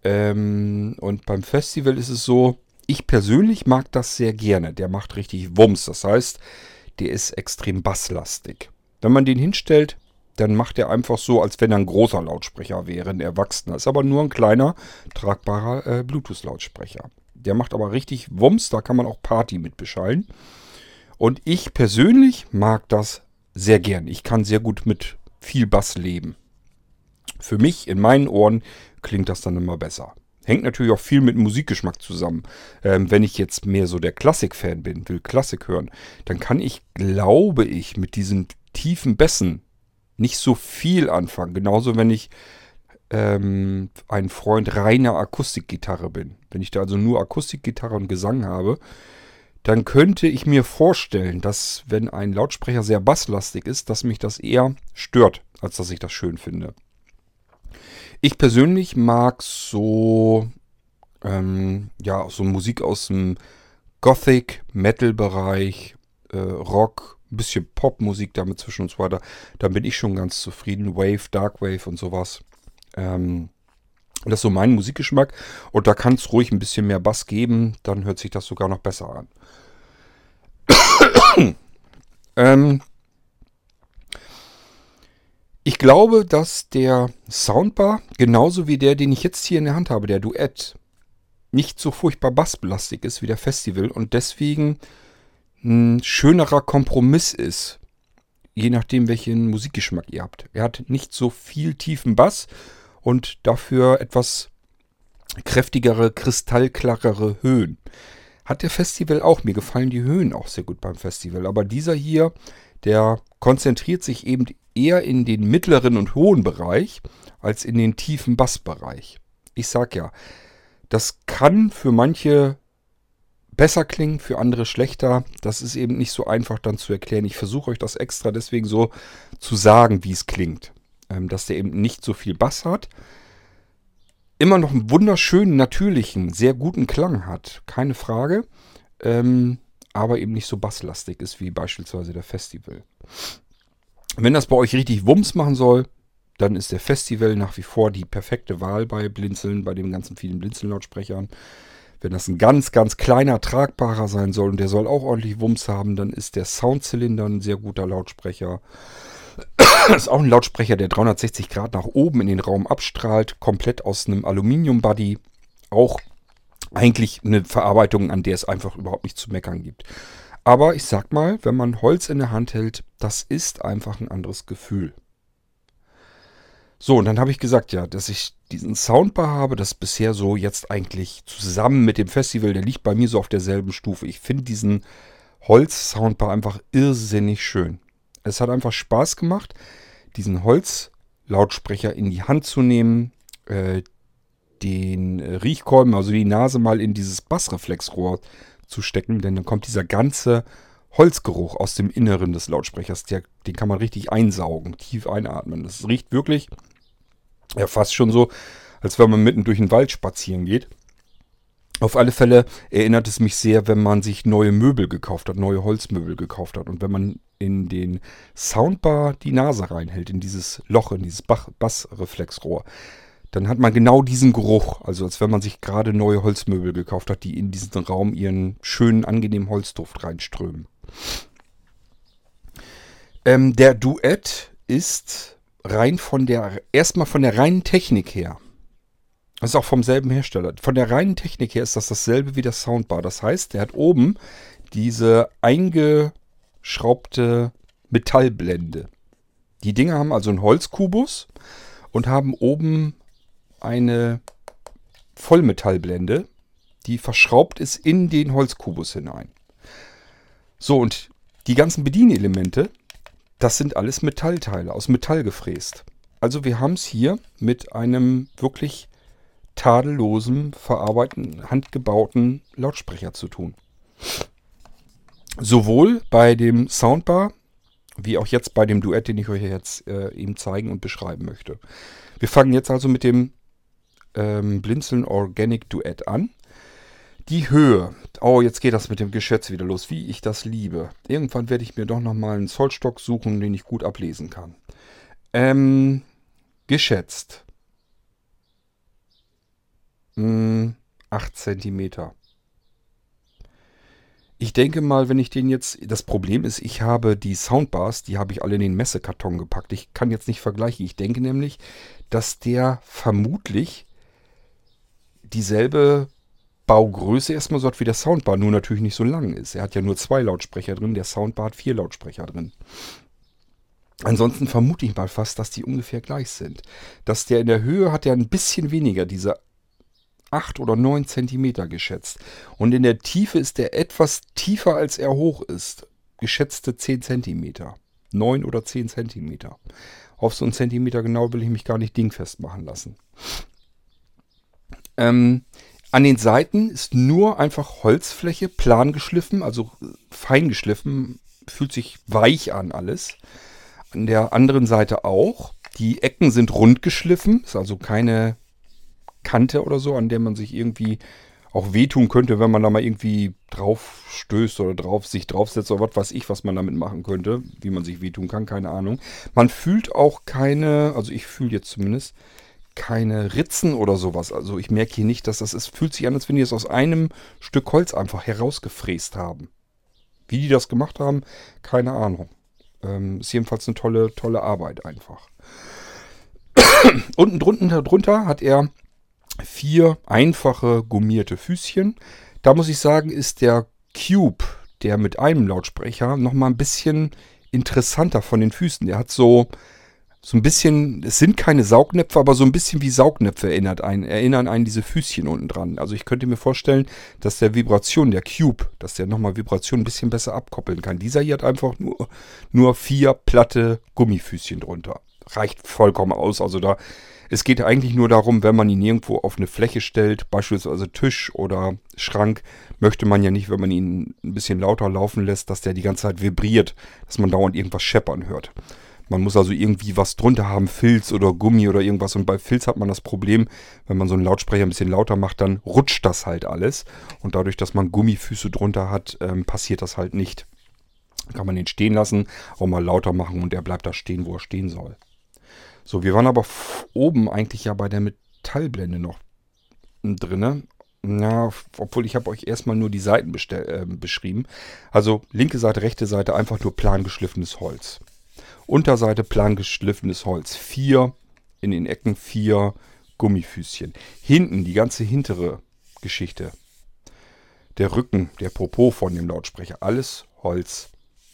Ähm, und beim Festival ist es so, ich persönlich mag das sehr gerne. Der macht richtig Wumms. Das heißt, der ist extrem basslastig. Wenn man den hinstellt, dann macht er einfach so, als wenn er ein großer Lautsprecher wäre, ein erwachsener. Ist aber nur ein kleiner, tragbarer äh, Bluetooth-Lautsprecher. Der macht aber richtig Wumms, da kann man auch Party mit beschallen. Und ich persönlich mag das sehr gern. Ich kann sehr gut mit viel Bass leben. Für mich, in meinen Ohren, klingt das dann immer besser. Hängt natürlich auch viel mit Musikgeschmack zusammen. Ähm, wenn ich jetzt mehr so der Klassik-Fan bin, will Klassik hören, dann kann ich, glaube ich, mit diesen tiefen Bässen nicht so viel anfangen. Genauso, wenn ich ähm, ein Freund reiner Akustikgitarre bin. Wenn ich da also nur Akustikgitarre und Gesang habe, dann könnte ich mir vorstellen, dass wenn ein Lautsprecher sehr basslastig ist, dass mich das eher stört, als dass ich das schön finde. Ich persönlich mag so, ähm, ja, so Musik aus dem Gothic, Metal-Bereich, äh, Rock, ein bisschen Popmusik damit zwischen und so weiter. Da bin ich schon ganz zufrieden. Wave, Dark Wave und sowas. Ähm, das ist so mein Musikgeschmack. Und da kann es ruhig ein bisschen mehr Bass geben. Dann hört sich das sogar noch besser an. ähm, ich glaube, dass der Soundbar, genauso wie der, den ich jetzt hier in der Hand habe, der Duett, nicht so furchtbar bassbelastig ist wie der Festival und deswegen ein schönerer Kompromiss ist. Je nachdem, welchen Musikgeschmack ihr habt. Er hat nicht so viel tiefen Bass und dafür etwas kräftigere, kristallklarere Höhen. Hat der Festival auch. Mir gefallen die Höhen auch sehr gut beim Festival. Aber dieser hier, der konzentriert sich eben eher in den mittleren und hohen Bereich als in den tiefen Bassbereich. Ich sag ja, das kann für manche besser klingen, für andere schlechter. Das ist eben nicht so einfach dann zu erklären. Ich versuche euch das extra deswegen so zu sagen, wie es klingt. Ähm, dass der eben nicht so viel Bass hat. Immer noch einen wunderschönen, natürlichen, sehr guten Klang hat. Keine Frage. Ähm, aber eben nicht so basslastig ist wie beispielsweise der Festival. Wenn das bei euch richtig Wumms machen soll, dann ist der Festival nach wie vor die perfekte Wahl bei Blinzeln, bei den ganzen vielen Blinzeln-Lautsprechern. Wenn das ein ganz, ganz kleiner, tragbarer sein soll und der soll auch ordentlich Wumms haben, dann ist der Soundzylinder ein sehr guter Lautsprecher. Das ist auch ein Lautsprecher, der 360 Grad nach oben in den Raum abstrahlt, komplett aus einem Aluminium-Buddy. Auch eigentlich eine Verarbeitung, an der es einfach überhaupt nicht zu meckern gibt. Aber ich sag mal, wenn man Holz in der Hand hält, das ist einfach ein anderes Gefühl. So, und dann habe ich gesagt, ja, dass ich diesen Soundbar habe, das bisher so jetzt eigentlich zusammen mit dem Festival, der liegt bei mir so auf derselben Stufe. Ich finde diesen Holz-Soundbar einfach irrsinnig schön. Es hat einfach Spaß gemacht, diesen Holzlautsprecher in die Hand zu nehmen, äh, den Riechkolben, also die Nase mal in dieses Bassreflexrohr zu stecken, denn dann kommt dieser ganze Holzgeruch aus dem Inneren des Lautsprechers. Der, den kann man richtig einsaugen, tief einatmen. Das riecht wirklich ja fast schon so, als wenn man mitten durch den Wald spazieren geht. Auf alle Fälle erinnert es mich sehr, wenn man sich neue Möbel gekauft hat, neue Holzmöbel gekauft hat. Und wenn man in den Soundbar die Nase reinhält, in dieses Loch, in dieses Bassreflexrohr, dann hat man genau diesen Geruch. Also als wenn man sich gerade neue Holzmöbel gekauft hat, die in diesen Raum ihren schönen, angenehmen Holzduft reinströmen. Ähm, der Duett ist rein von der, erstmal von der reinen Technik her. Das ist auch vom selben Hersteller. Von der reinen Technik her ist das dasselbe wie der Soundbar. Das heißt, der hat oben diese eingeschraubte Metallblende. Die Dinger haben also einen Holzkubus und haben oben eine Vollmetallblende, die verschraubt ist in den Holzkubus hinein. So, und die ganzen Bedienelemente, das sind alles Metallteile, aus Metall gefräst. Also wir haben es hier mit einem wirklich tadellosen, verarbeiteten, handgebauten Lautsprecher zu tun. Sowohl bei dem Soundbar wie auch jetzt bei dem Duett, den ich euch jetzt äh, eben zeigen und beschreiben möchte. Wir fangen jetzt also mit dem ähm, Blinzeln Organic Duett an. Die Höhe. Oh, jetzt geht das mit dem Geschätz wieder los, wie ich das liebe. Irgendwann werde ich mir doch nochmal einen Zollstock suchen, den ich gut ablesen kann. Ähm, geschätzt. Hm, 8 cm. Ich denke mal, wenn ich den jetzt... Das Problem ist, ich habe die Soundbars, die habe ich alle in den Messekarton gepackt. Ich kann jetzt nicht vergleichen. Ich denke nämlich, dass der vermutlich dieselbe Baugröße erstmal so hat wie der Soundbar, nur natürlich nicht so lang ist. Er hat ja nur zwei Lautsprecher drin, der Soundbar hat vier Lautsprecher drin. Ansonsten vermute ich mal fast, dass die ungefähr gleich sind. Dass der in der Höhe hat er ein bisschen weniger, diese 8 oder 9 Zentimeter geschätzt. Und in der Tiefe ist er etwas tiefer, als er hoch ist. Geschätzte 10 Zentimeter. 9 oder 10 Zentimeter. Auf so einen Zentimeter genau will ich mich gar nicht dingfest machen lassen. Ähm, an den Seiten ist nur einfach Holzfläche, plan geschliffen, also fein geschliffen, fühlt sich weich an alles. An der anderen Seite auch. Die Ecken sind rund geschliffen, ist also keine Kante oder so, an der man sich irgendwie auch wehtun könnte, wenn man da mal irgendwie drauf stößt oder drauf sich draufsetzt oder was weiß ich, was man damit machen könnte, wie man sich wehtun kann, keine Ahnung. Man fühlt auch keine, also ich fühle jetzt zumindest keine Ritzen oder sowas. Also ich merke hier nicht, dass das ist. Fühlt sich an, als wenn die es aus einem Stück Holz einfach herausgefräst haben. Wie die das gemacht haben, keine Ahnung. Ähm, ist jedenfalls eine tolle, tolle Arbeit einfach. Unten drunter, drunter hat er vier einfache gummierte Füßchen. Da muss ich sagen, ist der Cube, der mit einem Lautsprecher, nochmal ein bisschen interessanter von den Füßen. Der hat so so ein bisschen, es sind keine Saugnäpfe, aber so ein bisschen wie Saugnäpfe erinnert einen, erinnern einen diese Füßchen unten dran. Also ich könnte mir vorstellen, dass der Vibration, der Cube, dass der nochmal Vibration ein bisschen besser abkoppeln kann. Dieser hier hat einfach nur, nur vier platte Gummifüßchen drunter. Reicht vollkommen aus. Also da, es geht eigentlich nur darum, wenn man ihn irgendwo auf eine Fläche stellt, beispielsweise Tisch oder Schrank, möchte man ja nicht, wenn man ihn ein bisschen lauter laufen lässt, dass der die ganze Zeit vibriert, dass man dauernd irgendwas scheppern hört. Man muss also irgendwie was drunter haben, Filz oder Gummi oder irgendwas. Und bei Filz hat man das Problem, wenn man so einen Lautsprecher ein bisschen lauter macht, dann rutscht das halt alles. Und dadurch, dass man Gummifüße drunter hat, ähm, passiert das halt nicht. Kann man den stehen lassen, auch mal lauter machen und der bleibt da stehen, wo er stehen soll. So, wir waren aber oben eigentlich ja bei der Metallblende noch drinne. Ja, obwohl ich habe euch erstmal nur die Seiten äh, beschrieben. Also linke Seite, rechte Seite einfach nur plan geschliffenes Holz. Unterseite plan geschliffenes Holz. Vier in den Ecken, vier Gummifüßchen. Hinten die ganze hintere Geschichte. Der Rücken, der Popo von dem Lautsprecher. Alles Holz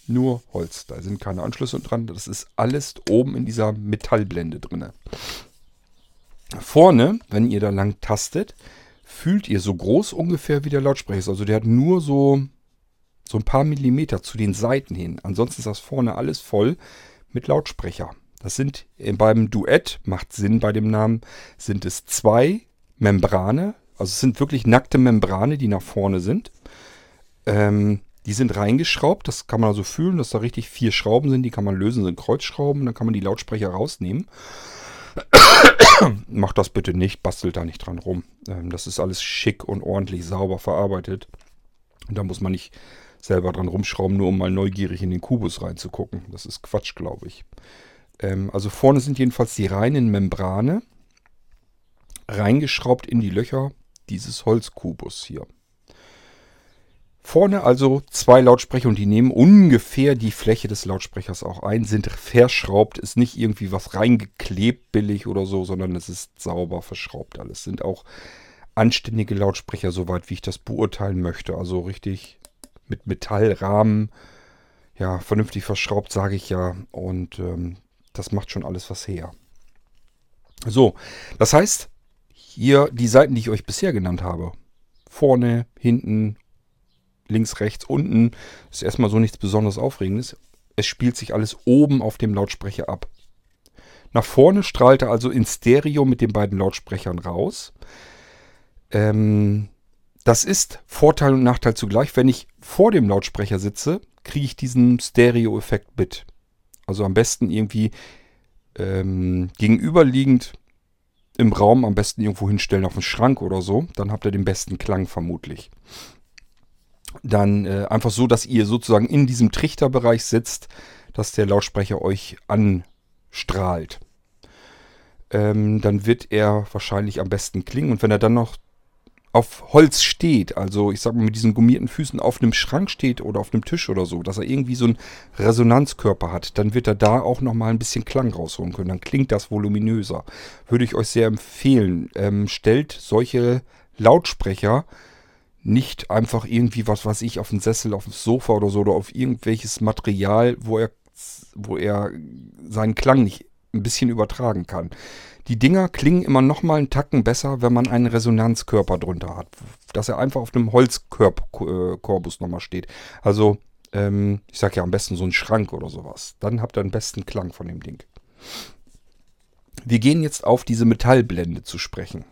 Nur Holz. Da sind keine Anschlüsse dran. Das ist alles oben in dieser Metallblende drin. Vorne, wenn ihr da lang tastet, fühlt ihr so groß ungefähr wie der Lautsprecher ist. Also der hat nur so, so ein paar Millimeter zu den Seiten hin. Ansonsten ist das vorne alles voll mit Lautsprecher. Das sind beim Duett, macht Sinn bei dem Namen, sind es zwei Membrane. Also es sind wirklich nackte Membrane, die nach vorne sind. Ähm, die sind reingeschraubt, das kann man also fühlen, dass da richtig vier Schrauben sind, die kann man lösen, sind Kreuzschrauben, dann kann man die Lautsprecher rausnehmen. Macht das bitte nicht, bastelt da nicht dran rum. Ähm, das ist alles schick und ordentlich sauber verarbeitet. Und da muss man nicht selber dran rumschrauben, nur um mal neugierig in den Kubus reinzugucken. Das ist Quatsch, glaube ich. Ähm, also vorne sind jedenfalls die reinen Membrane reingeschraubt in die Löcher dieses Holzkubus hier. Vorne also zwei Lautsprecher und die nehmen ungefähr die Fläche des Lautsprechers auch ein, sind verschraubt, ist nicht irgendwie was reingeklebt billig oder so, sondern es ist sauber verschraubt alles. Sind auch anständige Lautsprecher, soweit wie ich das beurteilen möchte. Also richtig mit Metallrahmen, ja, vernünftig verschraubt, sage ich ja. Und ähm, das macht schon alles was her. So, das heißt, hier die Seiten, die ich euch bisher genannt habe. Vorne, hinten links, rechts, unten. Ist erstmal so nichts besonders Aufregendes. Es spielt sich alles oben auf dem Lautsprecher ab. Nach vorne strahlt er also in Stereo mit den beiden Lautsprechern raus. Ähm, das ist Vorteil und Nachteil zugleich. Wenn ich vor dem Lautsprecher sitze, kriege ich diesen Stereo-Effekt mit. Also am besten irgendwie ähm, gegenüberliegend im Raum, am besten irgendwo hinstellen auf den Schrank oder so. Dann habt ihr den besten Klang vermutlich dann äh, einfach so, dass ihr sozusagen in diesem Trichterbereich sitzt, dass der Lautsprecher euch anstrahlt. Ähm, dann wird er wahrscheinlich am besten klingen. Und wenn er dann noch auf Holz steht, also ich sag mal mit diesen gummierten Füßen auf einem Schrank steht oder auf einem Tisch oder so, dass er irgendwie so einen Resonanzkörper hat, dann wird er da auch nochmal ein bisschen Klang rausholen können. Dann klingt das voluminöser. Würde ich euch sehr empfehlen. Ähm, stellt solche Lautsprecher nicht einfach irgendwie, was weiß ich, auf den Sessel, auf dem Sofa oder so oder auf irgendwelches Material, wo er, wo er seinen Klang nicht ein bisschen übertragen kann. Die Dinger klingen immer noch mal einen Tacken besser, wenn man einen Resonanzkörper drunter hat. Dass er einfach auf einem Holzkorbus nochmal steht. Also, ähm, ich sag ja am besten so ein Schrank oder sowas. Dann habt ihr den besten Klang von dem Ding. Wir gehen jetzt auf diese Metallblende zu sprechen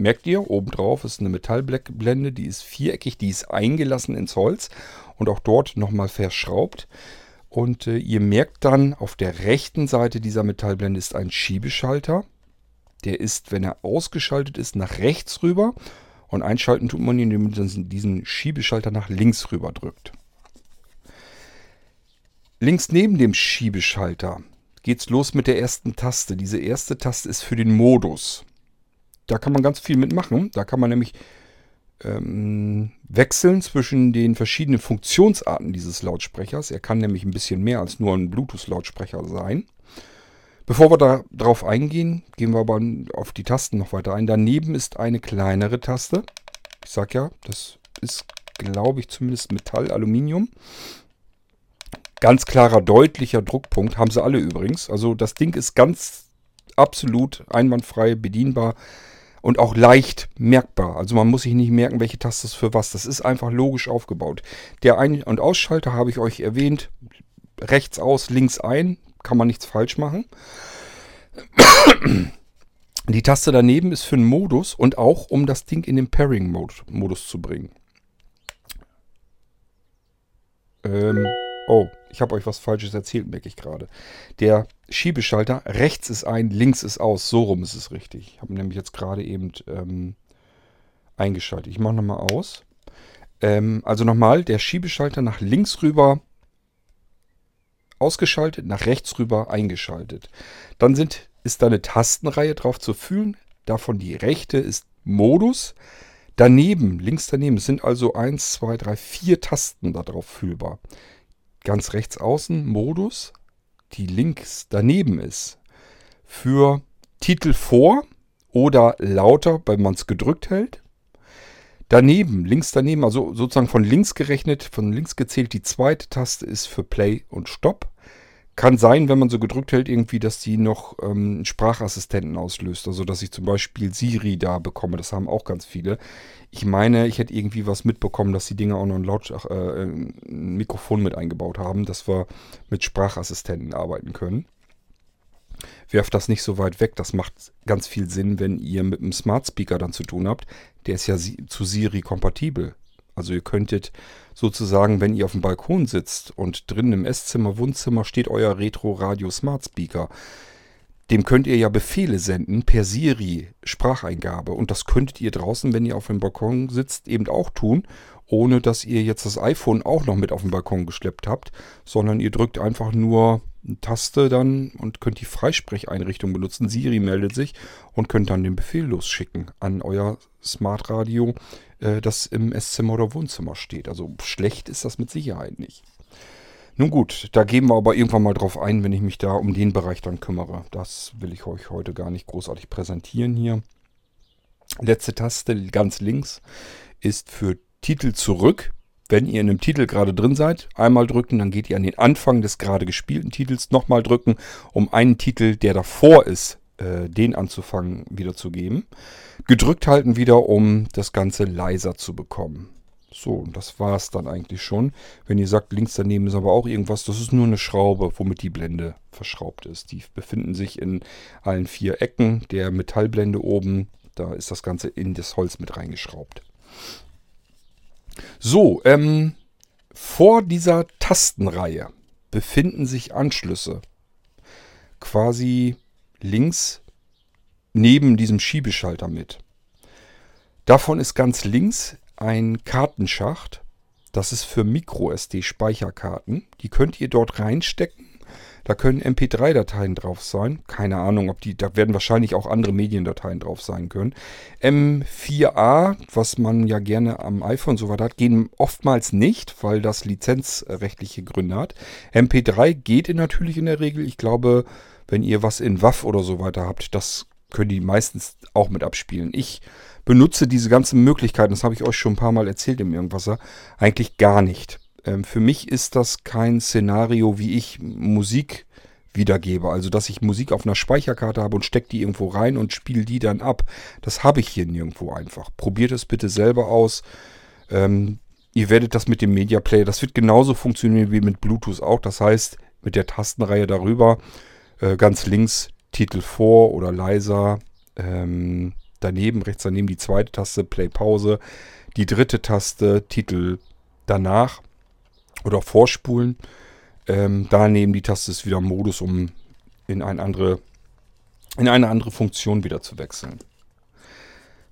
merkt ihr, obendrauf ist eine Metallblende, die ist viereckig, die ist eingelassen ins Holz und auch dort nochmal verschraubt. Und äh, ihr merkt dann, auf der rechten Seite dieser Metallblende ist ein Schiebeschalter. Der ist, wenn er ausgeschaltet ist, nach rechts rüber. Und einschalten tut man ihn, indem man diesen Schiebeschalter nach links rüber drückt. Links neben dem Schiebeschalter geht es los mit der ersten Taste. Diese erste Taste ist für den Modus. Da kann man ganz viel mitmachen. Da kann man nämlich ähm, wechseln zwischen den verschiedenen Funktionsarten dieses Lautsprechers. Er kann nämlich ein bisschen mehr als nur ein Bluetooth-Lautsprecher sein. Bevor wir da drauf eingehen, gehen wir aber auf die Tasten noch weiter ein. Daneben ist eine kleinere Taste. Ich sag ja, das ist, glaube ich, zumindest Metall, Aluminium. Ganz klarer, deutlicher Druckpunkt haben sie alle übrigens. Also das Ding ist ganz absolut einwandfrei bedienbar und auch leicht merkbar. Also man muss sich nicht merken, welche Taste ist für was. Das ist einfach logisch aufgebaut. Der Ein- und Ausschalter habe ich euch erwähnt. Rechts aus, links ein. Kann man nichts falsch machen. Die Taste daneben ist für den Modus und auch um das Ding in den Pairing-Modus zu bringen. Ähm, oh, ich habe euch was Falsches erzählt, merke ich gerade. Der Schiebeschalter, rechts ist ein, links ist aus. So rum ist es richtig. Ich habe nämlich jetzt gerade eben ähm, eingeschaltet. Ich mache nochmal aus. Ähm, also nochmal, der Schiebeschalter nach links rüber ausgeschaltet, nach rechts rüber eingeschaltet. Dann sind, ist da eine Tastenreihe drauf zu fühlen. Davon die rechte ist Modus. Daneben, links daneben, sind also 1, 2, 3, 4 Tasten darauf fühlbar ganz rechts außen Modus, die links daneben ist, für Titel vor oder lauter, wenn man es gedrückt hält. Daneben, links daneben, also sozusagen von links gerechnet, von links gezählt, die zweite Taste ist für Play und Stop. Kann sein, wenn man so gedrückt hält, irgendwie, dass die noch ähm, Sprachassistenten auslöst. Also, dass ich zum Beispiel Siri da bekomme. Das haben auch ganz viele. Ich meine, ich hätte irgendwie was mitbekommen, dass die Dinger auch noch ein, Laut äh, ein Mikrofon mit eingebaut haben, dass wir mit Sprachassistenten arbeiten können. Werft das nicht so weit weg. Das macht ganz viel Sinn, wenn ihr mit einem Smart Speaker dann zu tun habt. Der ist ja zu Siri kompatibel. Also ihr könntet sozusagen, wenn ihr auf dem Balkon sitzt und drinnen im Esszimmer, Wohnzimmer steht euer Retro Radio Smart Speaker. Dem könnt ihr ja Befehle senden per Siri Spracheingabe. Und das könntet ihr draußen, wenn ihr auf dem Balkon sitzt, eben auch tun, ohne dass ihr jetzt das iPhone auch noch mit auf den Balkon geschleppt habt, sondern ihr drückt einfach nur Taste dann und könnt die Freisprecheinrichtung benutzen. Siri meldet sich und könnt dann den Befehl losschicken an euer Smart Radio, äh, das im Esszimmer oder Wohnzimmer steht. Also schlecht ist das mit Sicherheit nicht. Nun gut, da gehen wir aber irgendwann mal drauf ein, wenn ich mich da um den Bereich dann kümmere. Das will ich euch heute gar nicht großartig präsentieren hier. Letzte Taste ganz links ist für Titel zurück. Wenn ihr in einem Titel gerade drin seid, einmal drücken, dann geht ihr an den Anfang des gerade gespielten Titels nochmal drücken, um einen Titel, der davor ist, äh, den anzufangen wiederzugeben. Gedrückt halten wieder, um das Ganze leiser zu bekommen. So, und das war es dann eigentlich schon. Wenn ihr sagt, links daneben ist aber auch irgendwas, das ist nur eine Schraube, womit die Blende verschraubt ist. Die befinden sich in allen vier Ecken der Metallblende oben. Da ist das Ganze in das Holz mit reingeschraubt. So, ähm, vor dieser Tastenreihe befinden sich Anschlüsse. Quasi links neben diesem Schiebeschalter mit. Davon ist ganz links ein Kartenschacht. Das ist für MicroSD-Speicherkarten. Die könnt ihr dort reinstecken. Da können MP3-Dateien drauf sein. Keine Ahnung, ob die, da werden wahrscheinlich auch andere Mediendateien drauf sein können. M4A, was man ja gerne am iPhone so weiter hat, gehen oftmals nicht, weil das lizenzrechtliche Gründe hat. MP3 geht natürlich in der Regel. Ich glaube, wenn ihr was in WAV oder so weiter habt, das können die meistens auch mit abspielen. Ich benutze diese ganzen Möglichkeiten, das habe ich euch schon ein paar Mal erzählt im Irgendwasser, eigentlich gar nicht. Ähm, für mich ist das kein Szenario, wie ich Musik wiedergebe. Also, dass ich Musik auf einer Speicherkarte habe und stecke die irgendwo rein und spiele die dann ab. Das habe ich hier nirgendwo einfach. Probiert es bitte selber aus. Ähm, ihr werdet das mit dem Media Player, das wird genauso funktionieren wie mit Bluetooth auch. Das heißt, mit der Tastenreihe darüber, äh, ganz links Titel vor oder leiser, ähm, daneben, rechts daneben die zweite Taste, Play Pause, die dritte Taste, Titel danach oder vorspulen. Ähm, daneben die Taste ist wieder Modus, um in eine andere, in eine andere Funktion wieder zu wechseln.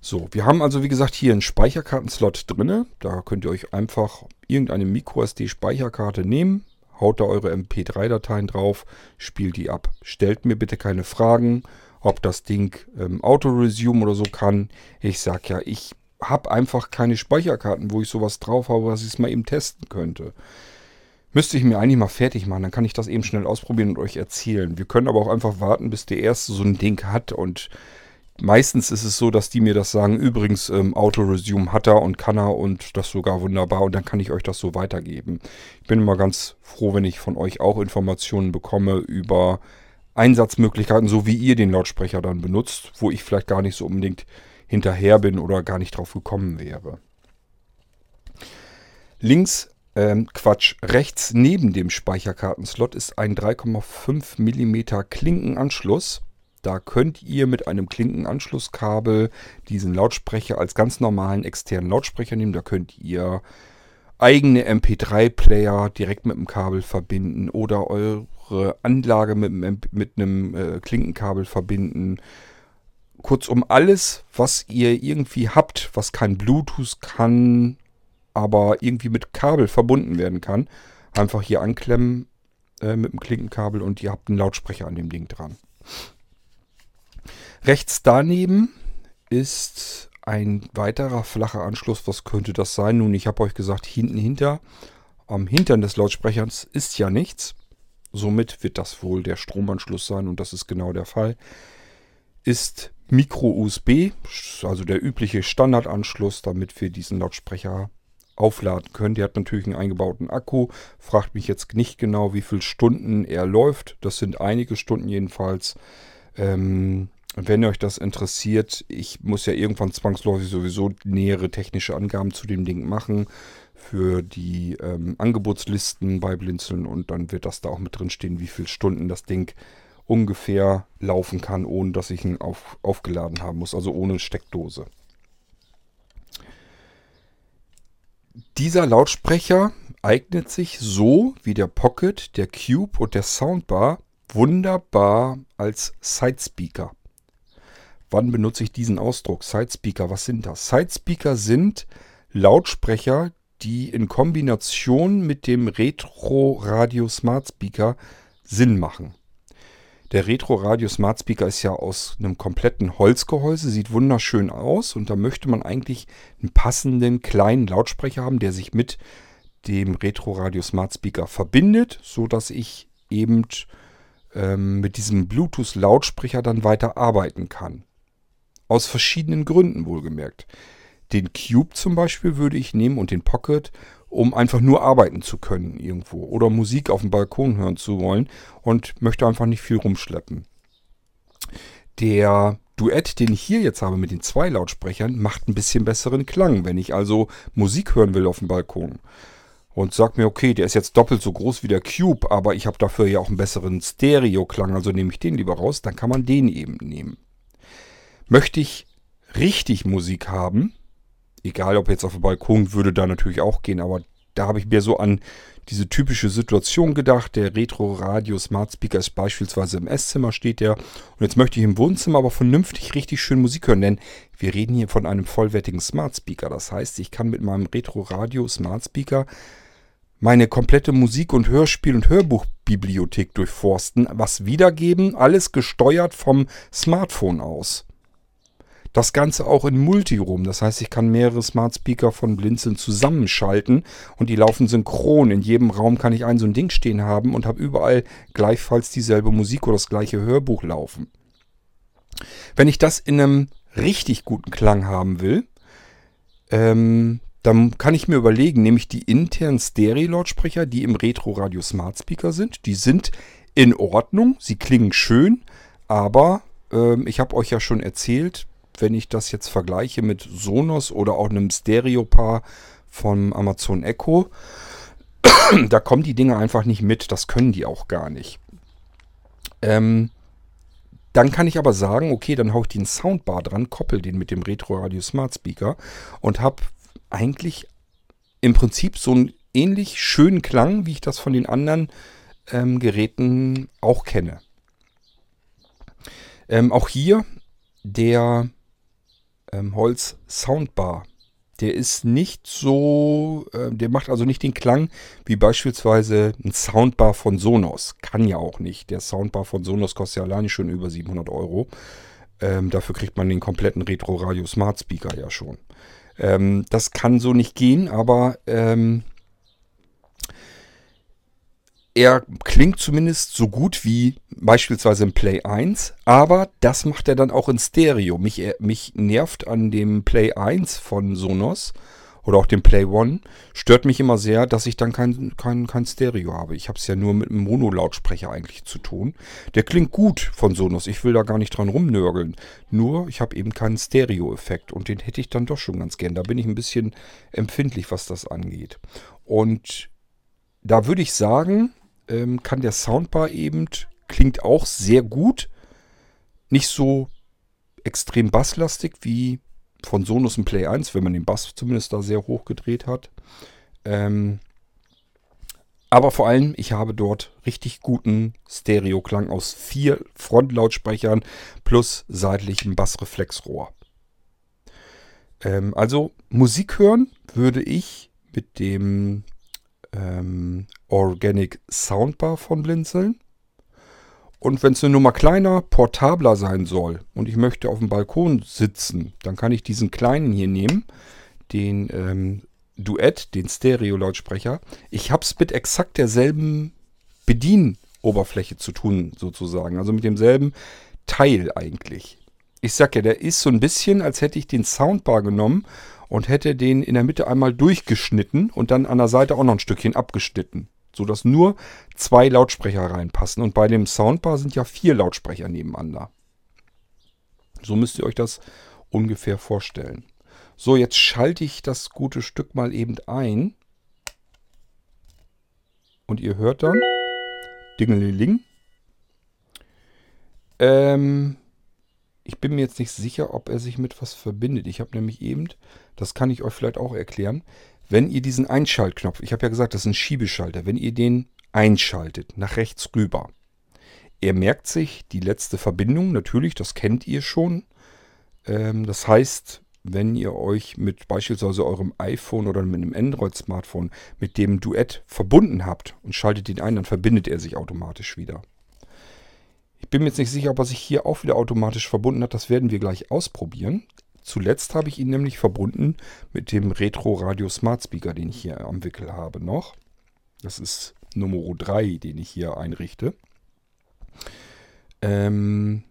So, wir haben also wie gesagt hier einen Speicherkartenslot drin. Da könnt ihr euch einfach irgendeine MicroSD-Speicherkarte nehmen, haut da eure MP3-Dateien drauf, spielt die ab. Stellt mir bitte keine Fragen, ob das Ding ähm, Auto-Resume oder so kann. Ich sag ja, ich habe einfach keine Speicherkarten, wo ich sowas drauf habe, was ich es mal eben testen könnte. Müsste ich mir eigentlich mal fertig machen, dann kann ich das eben schnell ausprobieren und euch erzählen. Wir können aber auch einfach warten, bis der erste so ein Ding hat und meistens ist es so, dass die mir das sagen, übrigens ähm, Auto-Resume hat er und kann er und das sogar wunderbar und dann kann ich euch das so weitergeben. Ich bin immer ganz froh, wenn ich von euch auch Informationen bekomme über Einsatzmöglichkeiten, so wie ihr den Lautsprecher dann benutzt, wo ich vielleicht gar nicht so unbedingt hinterher bin oder gar nicht drauf gekommen wäre. Links, ähm, Quatsch, rechts neben dem Speicherkartenslot ist ein 3,5 mm Klinkenanschluss. Da könnt ihr mit einem Klinkenanschlusskabel diesen Lautsprecher als ganz normalen externen Lautsprecher nehmen. Da könnt ihr eigene MP3-Player direkt mit dem Kabel verbinden oder eure Anlage mit, mit einem äh, Klinkenkabel verbinden. Kurzum alles, was ihr irgendwie habt, was kein Bluetooth kann, aber irgendwie mit Kabel verbunden werden kann, einfach hier anklemmen äh, mit dem Klinkenkabel und ihr habt einen Lautsprecher an dem Ding dran. Rechts daneben ist ein weiterer flacher Anschluss. Was könnte das sein? Nun, ich habe euch gesagt, hinten hinter, am Hintern des Lautsprechers ist ja nichts. Somit wird das wohl der Stromanschluss sein und das ist genau der Fall. Ist Micro-USB, also der übliche Standardanschluss, damit wir diesen Lautsprecher aufladen können. Der hat natürlich einen eingebauten Akku. Fragt mich jetzt nicht genau, wie viele Stunden er läuft. Das sind einige Stunden jedenfalls. Ähm, wenn euch das interessiert, ich muss ja irgendwann zwangsläufig sowieso nähere technische Angaben zu dem Ding machen für die ähm, Angebotslisten bei Blinzeln und dann wird das da auch mit drin stehen, wie viele Stunden das Ding ungefähr laufen kann, ohne dass ich ihn auf, aufgeladen haben muss, also ohne Steckdose. Dieser Lautsprecher eignet sich so wie der Pocket, der Cube und der Soundbar wunderbar als Sidespeaker. Wann benutze ich diesen Ausdruck? Sidespeaker, was sind das? Sidespeaker sind Lautsprecher, die in Kombination mit dem Retro Radio Smart Speaker Sinn machen. Der Retro Radio Smart Speaker ist ja aus einem kompletten Holzgehäuse, sieht wunderschön aus und da möchte man eigentlich einen passenden kleinen Lautsprecher haben, der sich mit dem Retro Radio Smart Speaker verbindet, so dass ich eben ähm, mit diesem Bluetooth Lautsprecher dann weiter arbeiten kann. Aus verschiedenen Gründen wohlgemerkt. Den Cube zum Beispiel würde ich nehmen und den Pocket, um einfach nur arbeiten zu können irgendwo oder Musik auf dem Balkon hören zu wollen und möchte einfach nicht viel rumschleppen. Der Duett, den ich hier jetzt habe mit den zwei Lautsprechern, macht ein bisschen besseren Klang, wenn ich also Musik hören will auf dem Balkon. Und sag mir, okay, der ist jetzt doppelt so groß wie der Cube, aber ich habe dafür ja auch einen besseren Stereo-Klang, also nehme ich den lieber raus, dann kann man den eben nehmen. Möchte ich richtig Musik haben, egal ob jetzt auf dem Balkon, würde da natürlich auch gehen, aber da habe ich mir so an diese typische Situation gedacht. Der Retro Radio Smart Speaker ist beispielsweise im Esszimmer steht der. Und jetzt möchte ich im Wohnzimmer aber vernünftig richtig schön Musik hören, denn wir reden hier von einem vollwertigen Smart Speaker. Das heißt, ich kann mit meinem Retro Radio Smart Speaker meine komplette Musik- und Hörspiel- und Hörbuchbibliothek durchforsten, was wiedergeben, alles gesteuert vom Smartphone aus. Das Ganze auch in Multiroom. Das heißt, ich kann mehrere Smart Speaker von Blinzeln zusammenschalten und die laufen synchron. In jedem Raum kann ich ein so ein Ding stehen haben und habe überall gleichfalls dieselbe Musik oder das gleiche Hörbuch laufen. Wenn ich das in einem richtig guten Klang haben will, ähm, dann kann ich mir überlegen, nehme ich die internen Stereo-Lautsprecher, die im Retro-Radio Smart Speaker sind. Die sind in Ordnung, sie klingen schön, aber ähm, ich habe euch ja schon erzählt, wenn ich das jetzt vergleiche mit Sonos oder auch einem Stereo-Paar von Amazon Echo, da kommen die Dinge einfach nicht mit. Das können die auch gar nicht. Ähm, dann kann ich aber sagen, okay, dann haue ich den Soundbar dran, koppel den mit dem Retro Radio Smart Speaker und habe eigentlich im Prinzip so einen ähnlich schönen Klang, wie ich das von den anderen ähm, Geräten auch kenne. Ähm, auch hier der ähm, Holz Soundbar. Der ist nicht so, äh, der macht also nicht den Klang wie beispielsweise ein Soundbar von Sonos. Kann ja auch nicht. Der Soundbar von Sonos kostet ja alleine schon über 700 Euro. Ähm, dafür kriegt man den kompletten Retro Radio Smart Speaker ja schon. Ähm, das kann so nicht gehen, aber ähm, er klingt zumindest so gut wie beispielsweise im Play 1, aber das macht er dann auch in Stereo. Mich, mich nervt an dem Play 1 von Sonos oder auch dem Play 1, stört mich immer sehr, dass ich dann kein, kein, kein Stereo habe. Ich habe es ja nur mit einem Mono-Lautsprecher eigentlich zu tun. Der klingt gut von Sonos, ich will da gar nicht dran rumnörgeln. Nur, ich habe eben keinen Stereo-Effekt und den hätte ich dann doch schon ganz gern. Da bin ich ein bisschen empfindlich, was das angeht. Und da würde ich sagen, ähm, kann der Soundbar eben, klingt auch sehr gut. Nicht so extrem basslastig wie von Sonos im Play 1, wenn man den Bass zumindest da sehr hoch gedreht hat. Ähm, aber vor allem, ich habe dort richtig guten Stereoklang aus vier Frontlautsprechern plus seitlichem Bassreflexrohr. Ähm, also Musik hören würde ich mit dem ähm, Organic Soundbar von Blinzeln. Und wenn es eine Nummer kleiner, portabler sein soll und ich möchte auf dem Balkon sitzen, dann kann ich diesen kleinen hier nehmen, den ähm, Duett, den Stereo-Lautsprecher. Ich habe es mit exakt derselben Bedienoberfläche zu tun, sozusagen. Also mit demselben Teil eigentlich. ich sag ja, der ist so ein bisschen, als hätte ich den Soundbar genommen und hätte den in der Mitte einmal durchgeschnitten und dann an der Seite auch noch ein Stückchen abgeschnitten. Sodass nur zwei Lautsprecher reinpassen. Und bei dem Soundbar sind ja vier Lautsprecher nebeneinander. So müsst ihr euch das ungefähr vorstellen. So, jetzt schalte ich das gute Stück mal eben ein. Und ihr hört dann Dingeling. Ähm, ich bin mir jetzt nicht sicher, ob er sich mit was verbindet. Ich habe nämlich eben, das kann ich euch vielleicht auch erklären, wenn ihr diesen Einschaltknopf, ich habe ja gesagt, das ist ein Schiebeschalter, wenn ihr den einschaltet, nach rechts rüber, er merkt sich die letzte Verbindung, natürlich, das kennt ihr schon. Ähm, das heißt, wenn ihr euch mit beispielsweise eurem iPhone oder mit einem Android-Smartphone mit dem Duett verbunden habt und schaltet ihn ein, dann verbindet er sich automatisch wieder. Ich bin mir jetzt nicht sicher, ob er sich hier auch wieder automatisch verbunden hat. Das werden wir gleich ausprobieren. Zuletzt habe ich ihn nämlich verbunden mit dem Retro Radio Smart Speaker, den ich hier am Wickel habe noch. Das ist Nummer 3, den ich hier einrichte. Ähm,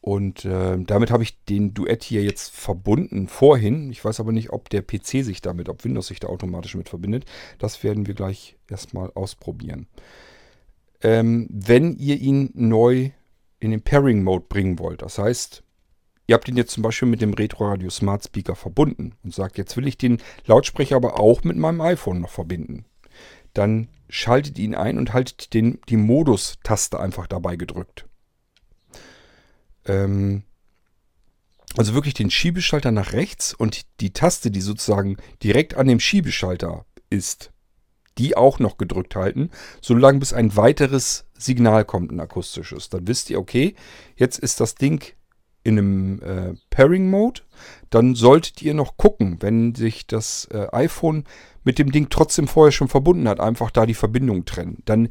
und äh, damit habe ich den Duett hier jetzt verbunden vorhin. Ich weiß aber nicht, ob der PC sich damit, ob Windows sich da automatisch mit verbindet. Das werden wir gleich erstmal ausprobieren ähm, wenn ihr ihn neu in den Pairing-Mode bringen wollt. Das heißt, ihr habt ihn jetzt zum Beispiel mit dem Retro Radio Smart Speaker verbunden und sagt, jetzt will ich den Lautsprecher aber auch mit meinem iPhone noch verbinden. Dann schaltet ihn ein und haltet den, die Modus-Taste einfach dabei gedrückt. Ähm, also wirklich den Schiebeschalter nach rechts und die Taste, die sozusagen direkt an dem Schiebeschalter ist, die auch noch gedrückt halten, solange bis ein weiteres Signal kommt, ein akustisches. Dann wisst ihr, okay, jetzt ist das Ding in einem äh, Pairing-Mode. Dann solltet ihr noch gucken, wenn sich das äh, iPhone mit dem Ding trotzdem vorher schon verbunden hat, einfach da die Verbindung trennen. Dann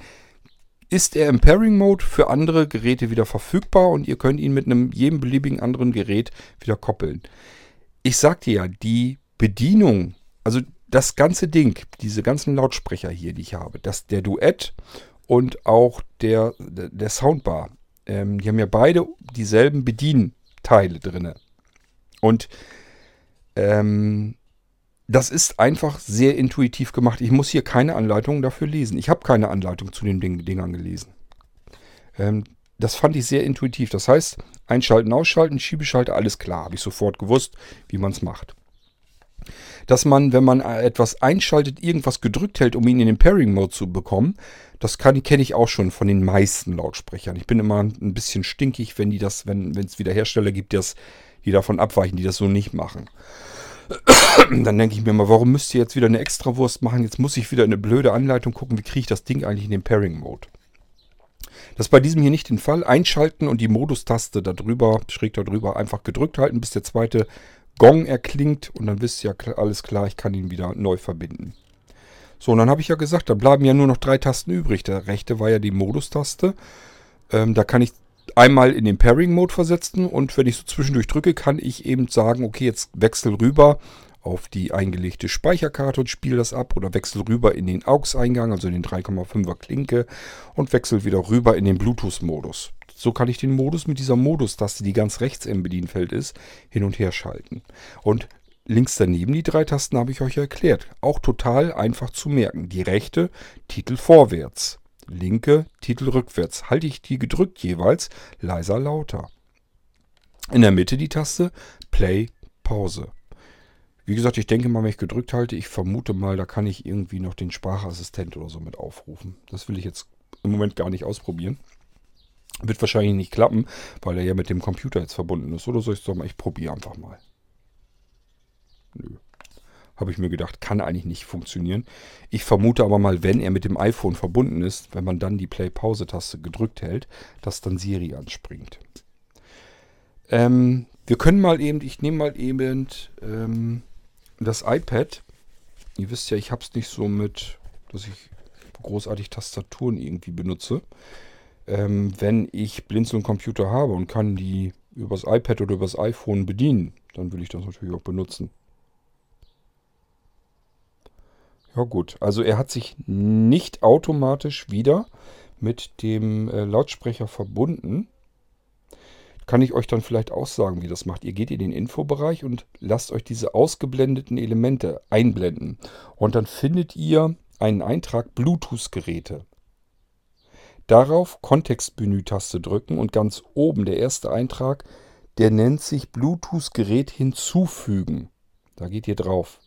ist er im Pairing-Mode für andere Geräte wieder verfügbar und ihr könnt ihn mit einem jedem beliebigen anderen Gerät wieder koppeln. Ich sagte ja, die Bedienung, also das ganze Ding, diese ganzen Lautsprecher hier, die ich habe, das, der Duett und auch der, der Soundbar, ähm, die haben ja beide dieselben Bedienteile drin. Und ähm, das ist einfach sehr intuitiv gemacht. Ich muss hier keine Anleitung dafür lesen. Ich habe keine Anleitung zu den Ding Dingern gelesen. Ähm, das fand ich sehr intuitiv. Das heißt, einschalten, ausschalten, Schiebeschalter, alles klar. Habe ich sofort gewusst, wie man es macht dass man, wenn man etwas einschaltet, irgendwas gedrückt hält, um ihn in den Pairing-Mode zu bekommen. Das kenne ich auch schon von den meisten Lautsprechern. Ich bin immer ein bisschen stinkig, wenn die das, wenn es wieder Hersteller gibt, die, das, die davon abweichen, die das so nicht machen. Dann denke ich mir mal, warum müsst ihr jetzt wieder eine Extrawurst machen? Jetzt muss ich wieder eine blöde Anleitung gucken, wie kriege ich das Ding eigentlich in den Pairing-Mode. Das ist bei diesem hier nicht der Fall. Einschalten und die Modustaste darüber, schräg darüber, einfach gedrückt halten, bis der zweite Gong erklingt und dann wisst ihr ja alles klar, ich kann ihn wieder neu verbinden. So, und dann habe ich ja gesagt, da bleiben ja nur noch drei Tasten übrig. Der rechte war ja die Modus-Taste. Ähm, da kann ich einmal in den Pairing-Mode versetzen und wenn ich so zwischendurch drücke, kann ich eben sagen, okay, jetzt wechsel rüber auf die eingelegte Speicherkarte und spiele das ab oder wechsel rüber in den AUX-Eingang, also in den 3,5er Klinke und wechsel wieder rüber in den Bluetooth-Modus. So kann ich den Modus mit dieser Modus-Taste, die ganz rechts im Bedienfeld ist, hin und her schalten. Und links daneben die drei Tasten habe ich euch erklärt. Auch total einfach zu merken. Die rechte Titel vorwärts, linke Titel rückwärts. Halte ich die gedrückt jeweils leiser lauter. In der Mitte die Taste Play Pause. Wie gesagt, ich denke mal, wenn ich gedrückt halte, ich vermute mal, da kann ich irgendwie noch den Sprachassistent oder so mit aufrufen. Das will ich jetzt im Moment gar nicht ausprobieren. Wird wahrscheinlich nicht klappen, weil er ja mit dem Computer jetzt verbunden ist. Oder soll ich sagen, ich probiere einfach mal. Nö. Habe ich mir gedacht, kann eigentlich nicht funktionieren. Ich vermute aber mal, wenn er mit dem iPhone verbunden ist, wenn man dann die Play-Pause-Taste gedrückt hält, dass dann Siri anspringt. Ähm, wir können mal eben, ich nehme mal eben ähm, das iPad. Ihr wisst ja, ich habe es nicht so mit, dass ich großartig Tastaturen irgendwie benutze ähm, wenn ich Blinzeln-Computer habe und kann die übers iPad oder übers iPhone bedienen, dann will ich das natürlich auch benutzen. Ja gut, also er hat sich nicht automatisch wieder mit dem äh, Lautsprecher verbunden. kann ich euch dann vielleicht auch sagen, wie das macht. Ihr geht in den Infobereich und lasst euch diese ausgeblendeten Elemente einblenden. Und dann findet ihr einen Eintrag Bluetooth-Geräte. Darauf Kontextmenü-Taste drücken und ganz oben der erste Eintrag, der nennt sich Bluetooth-Gerät hinzufügen. Da geht ihr drauf.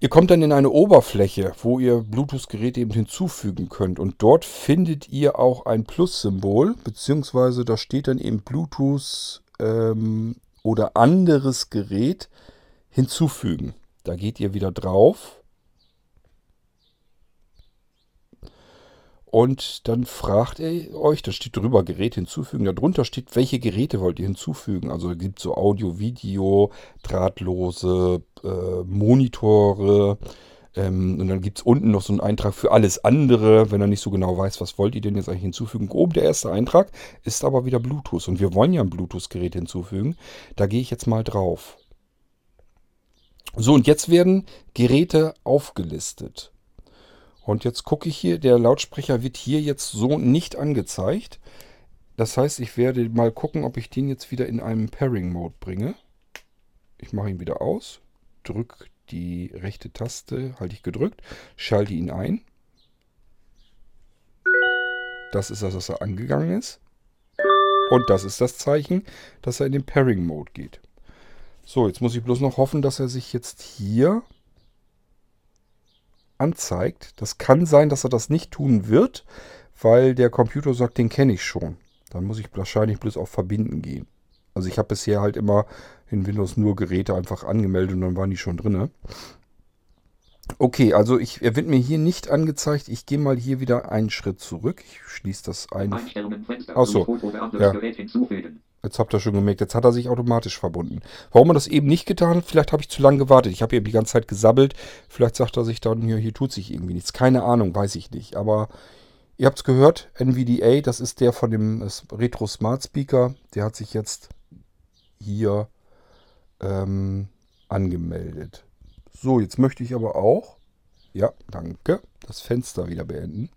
Ihr kommt dann in eine Oberfläche, wo ihr Bluetooth-Geräte eben hinzufügen könnt. Und dort findet ihr auch ein Plus-Symbol, beziehungsweise da steht dann eben Bluetooth ähm, oder anderes Gerät hinzufügen. Da geht ihr wieder drauf Und dann fragt er euch, da steht drüber Geräte hinzufügen, darunter steht, welche Geräte wollt ihr hinzufügen. Also es gibt so Audio, Video, drahtlose äh, Monitore. Ähm, und dann gibt es unten noch so einen Eintrag für alles andere, wenn er nicht so genau weiß, was wollt ihr denn jetzt eigentlich hinzufügen. Oben der erste Eintrag ist aber wieder Bluetooth. Und wir wollen ja ein Bluetooth-Gerät hinzufügen. Da gehe ich jetzt mal drauf. So, und jetzt werden Geräte aufgelistet. Und jetzt gucke ich hier, der Lautsprecher wird hier jetzt so nicht angezeigt. Das heißt, ich werde mal gucken, ob ich den jetzt wieder in einen Pairing-Mode bringe. Ich mache ihn wieder aus, drücke die rechte Taste, halte ich gedrückt, schalte ihn ein. Das ist das, was er angegangen ist. Und das ist das Zeichen, dass er in den Pairing-Mode geht. So, jetzt muss ich bloß noch hoffen, dass er sich jetzt hier anzeigt. Das kann sein, dass er das nicht tun wird, weil der Computer sagt, den kenne ich schon. Dann muss ich wahrscheinlich bloß auf Verbinden gehen. Also ich habe bisher halt immer in Windows nur Geräte einfach angemeldet und dann waren die schon drin. Okay, also ich, er wird mir hier nicht angezeigt. Ich gehe mal hier wieder einen Schritt zurück. Ich schließe das ein. Achso, ja. Jetzt habt ihr schon gemerkt, jetzt hat er sich automatisch verbunden. Warum er das eben nicht getan hat, vielleicht habe ich zu lange gewartet. Ich habe eben die ganze Zeit gesabbelt. Vielleicht sagt er sich dann, hier, hier tut sich irgendwie nichts. Keine Ahnung, weiß ich nicht. Aber ihr habt es gehört, NVDA, das ist der von dem Retro Smart Speaker. Der hat sich jetzt hier ähm, angemeldet. So, jetzt möchte ich aber auch, ja, danke, das Fenster wieder beenden.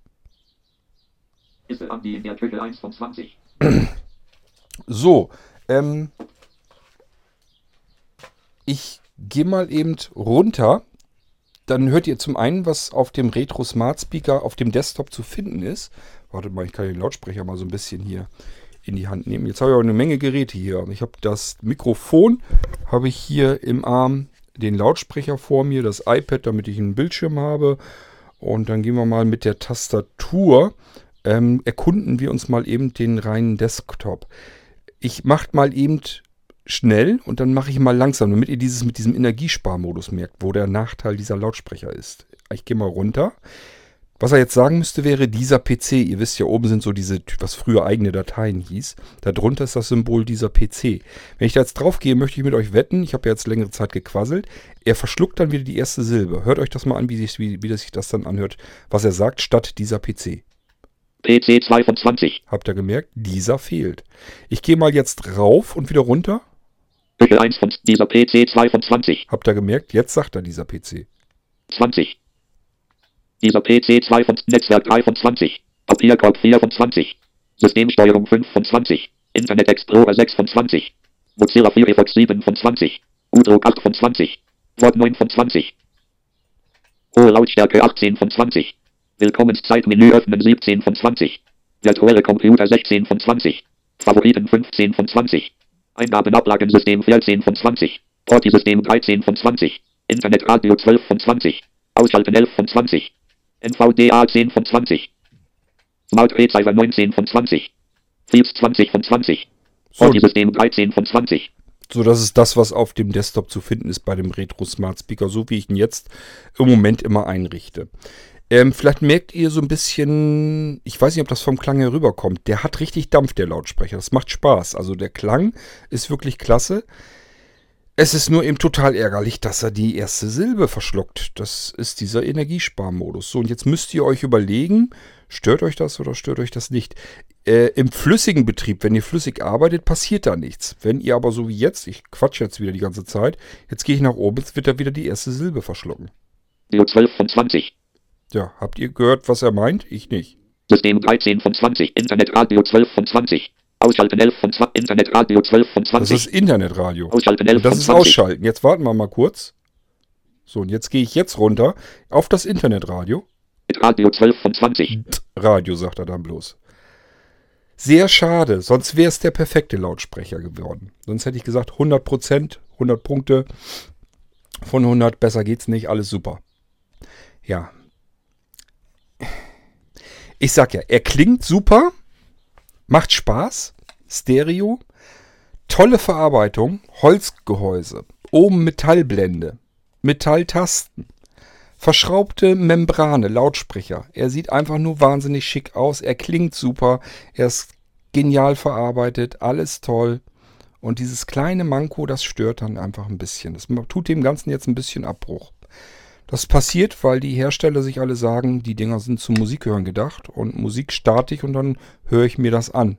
Ist an die in der Küche 1 von 20. So, ähm, ich gehe mal eben runter. Dann hört ihr zum einen, was auf dem Retro Smart Speaker auf dem Desktop zu finden ist. Wartet mal, ich kann den Lautsprecher mal so ein bisschen hier in die Hand nehmen. Jetzt habe ich auch eine Menge Geräte hier. Ich habe das Mikrofon, habe ich hier im Arm, den Lautsprecher vor mir, das iPad, damit ich einen Bildschirm habe. Und dann gehen wir mal mit der Tastatur, ähm, erkunden wir uns mal eben den reinen Desktop ich mache mal eben schnell und dann mache ich mal langsam, damit ihr dieses mit diesem Energiesparmodus merkt, wo der Nachteil dieser Lautsprecher ist. Ich gehe mal runter. Was er jetzt sagen müsste, wäre dieser PC. Ihr wisst ja, oben sind so diese, was früher eigene Dateien hieß. Darunter ist das Symbol dieser PC. Wenn ich da jetzt drauf gehe, möchte ich mit euch wetten. Ich habe ja jetzt längere Zeit gequasselt. Er verschluckt dann wieder die erste Silbe. Hört euch das mal an, wie sich, wie, wie sich das dann anhört, was er sagt, statt dieser PC. PC 2 von 20. Habt ihr gemerkt? Dieser fehlt. Ich gehe mal jetzt rauf und wieder runter. Büchel 1 von dieser PC 2 von 20. Habt ihr gemerkt? Jetzt sagt er dieser PC. 20. Dieser PC 2 von Netzwerk 3 von 20. Papierkorb 4 von 20. Systemsteuerung 5 von 20. Internet Explorer 6 von 20. Mozilla Firefox 7 von 20. Udruck 8 von 20. Wort 9 von 20. Hohe Lautstärke 18 von 20. Willkommenszeitmenü öffnen 17 von 20. Virtuelle Computer 16 von 20. Favoriten 15 von 20. Eingabenablagensystem 14 von 20. Portisystem 13 von 20. Internetradio 12 von 20. Ausschalten 11 von 20. NVDA 10 von 20. Smart Receiver 19 von 20. Thieves 20 von 20. Portisystem 13 von 20. So, das ist das, was auf dem Desktop zu finden ist bei dem Retro Smart Speaker, so wie ich ihn jetzt im Moment immer einrichte. Ähm, vielleicht merkt ihr so ein bisschen, ich weiß nicht, ob das vom Klang her rüberkommt. Der hat richtig Dampf, der Lautsprecher. Das macht Spaß. Also der Klang ist wirklich klasse. Es ist nur eben total ärgerlich, dass er die erste Silbe verschluckt. Das ist dieser Energiesparmodus. So, und jetzt müsst ihr euch überlegen, stört euch das oder stört euch das nicht? Äh, Im flüssigen Betrieb, wenn ihr flüssig arbeitet, passiert da nichts. Wenn ihr aber so wie jetzt, ich quatsche jetzt wieder die ganze Zeit, jetzt gehe ich nach oben, jetzt wird er wieder die erste Silbe verschlucken. Nur 12 von 20. Ja, habt ihr gehört, was er meint? Ich nicht. System 13 von 20. Internetradio 12 von 20. Ausschalten 11 von 20. Internetradio 12 von Das 20. ist Internetradio. Ausschalten 11 Und das ist 20. Ausschalten. Jetzt warten wir mal kurz. So, und jetzt gehe ich jetzt runter auf das Internetradio. Radio 12 von 20. Radio, sagt er dann bloß. Sehr schade, sonst wäre es der perfekte Lautsprecher geworden. Sonst hätte ich gesagt 100%, 100 Punkte von 100, besser geht's nicht, alles super. Ja. Ich sag ja, er klingt super, macht Spaß, Stereo, tolle Verarbeitung, Holzgehäuse, oben Metallblende, Metalltasten, verschraubte Membrane, Lautsprecher. Er sieht einfach nur wahnsinnig schick aus. Er klingt super. Er ist genial verarbeitet. Alles toll. Und dieses kleine Manko, das stört dann einfach ein bisschen. Das tut dem Ganzen jetzt ein bisschen Abbruch. Das passiert, weil die Hersteller sich alle sagen, die Dinger sind zum Musikhören gedacht und Musik starte ich und dann höre ich mir das an.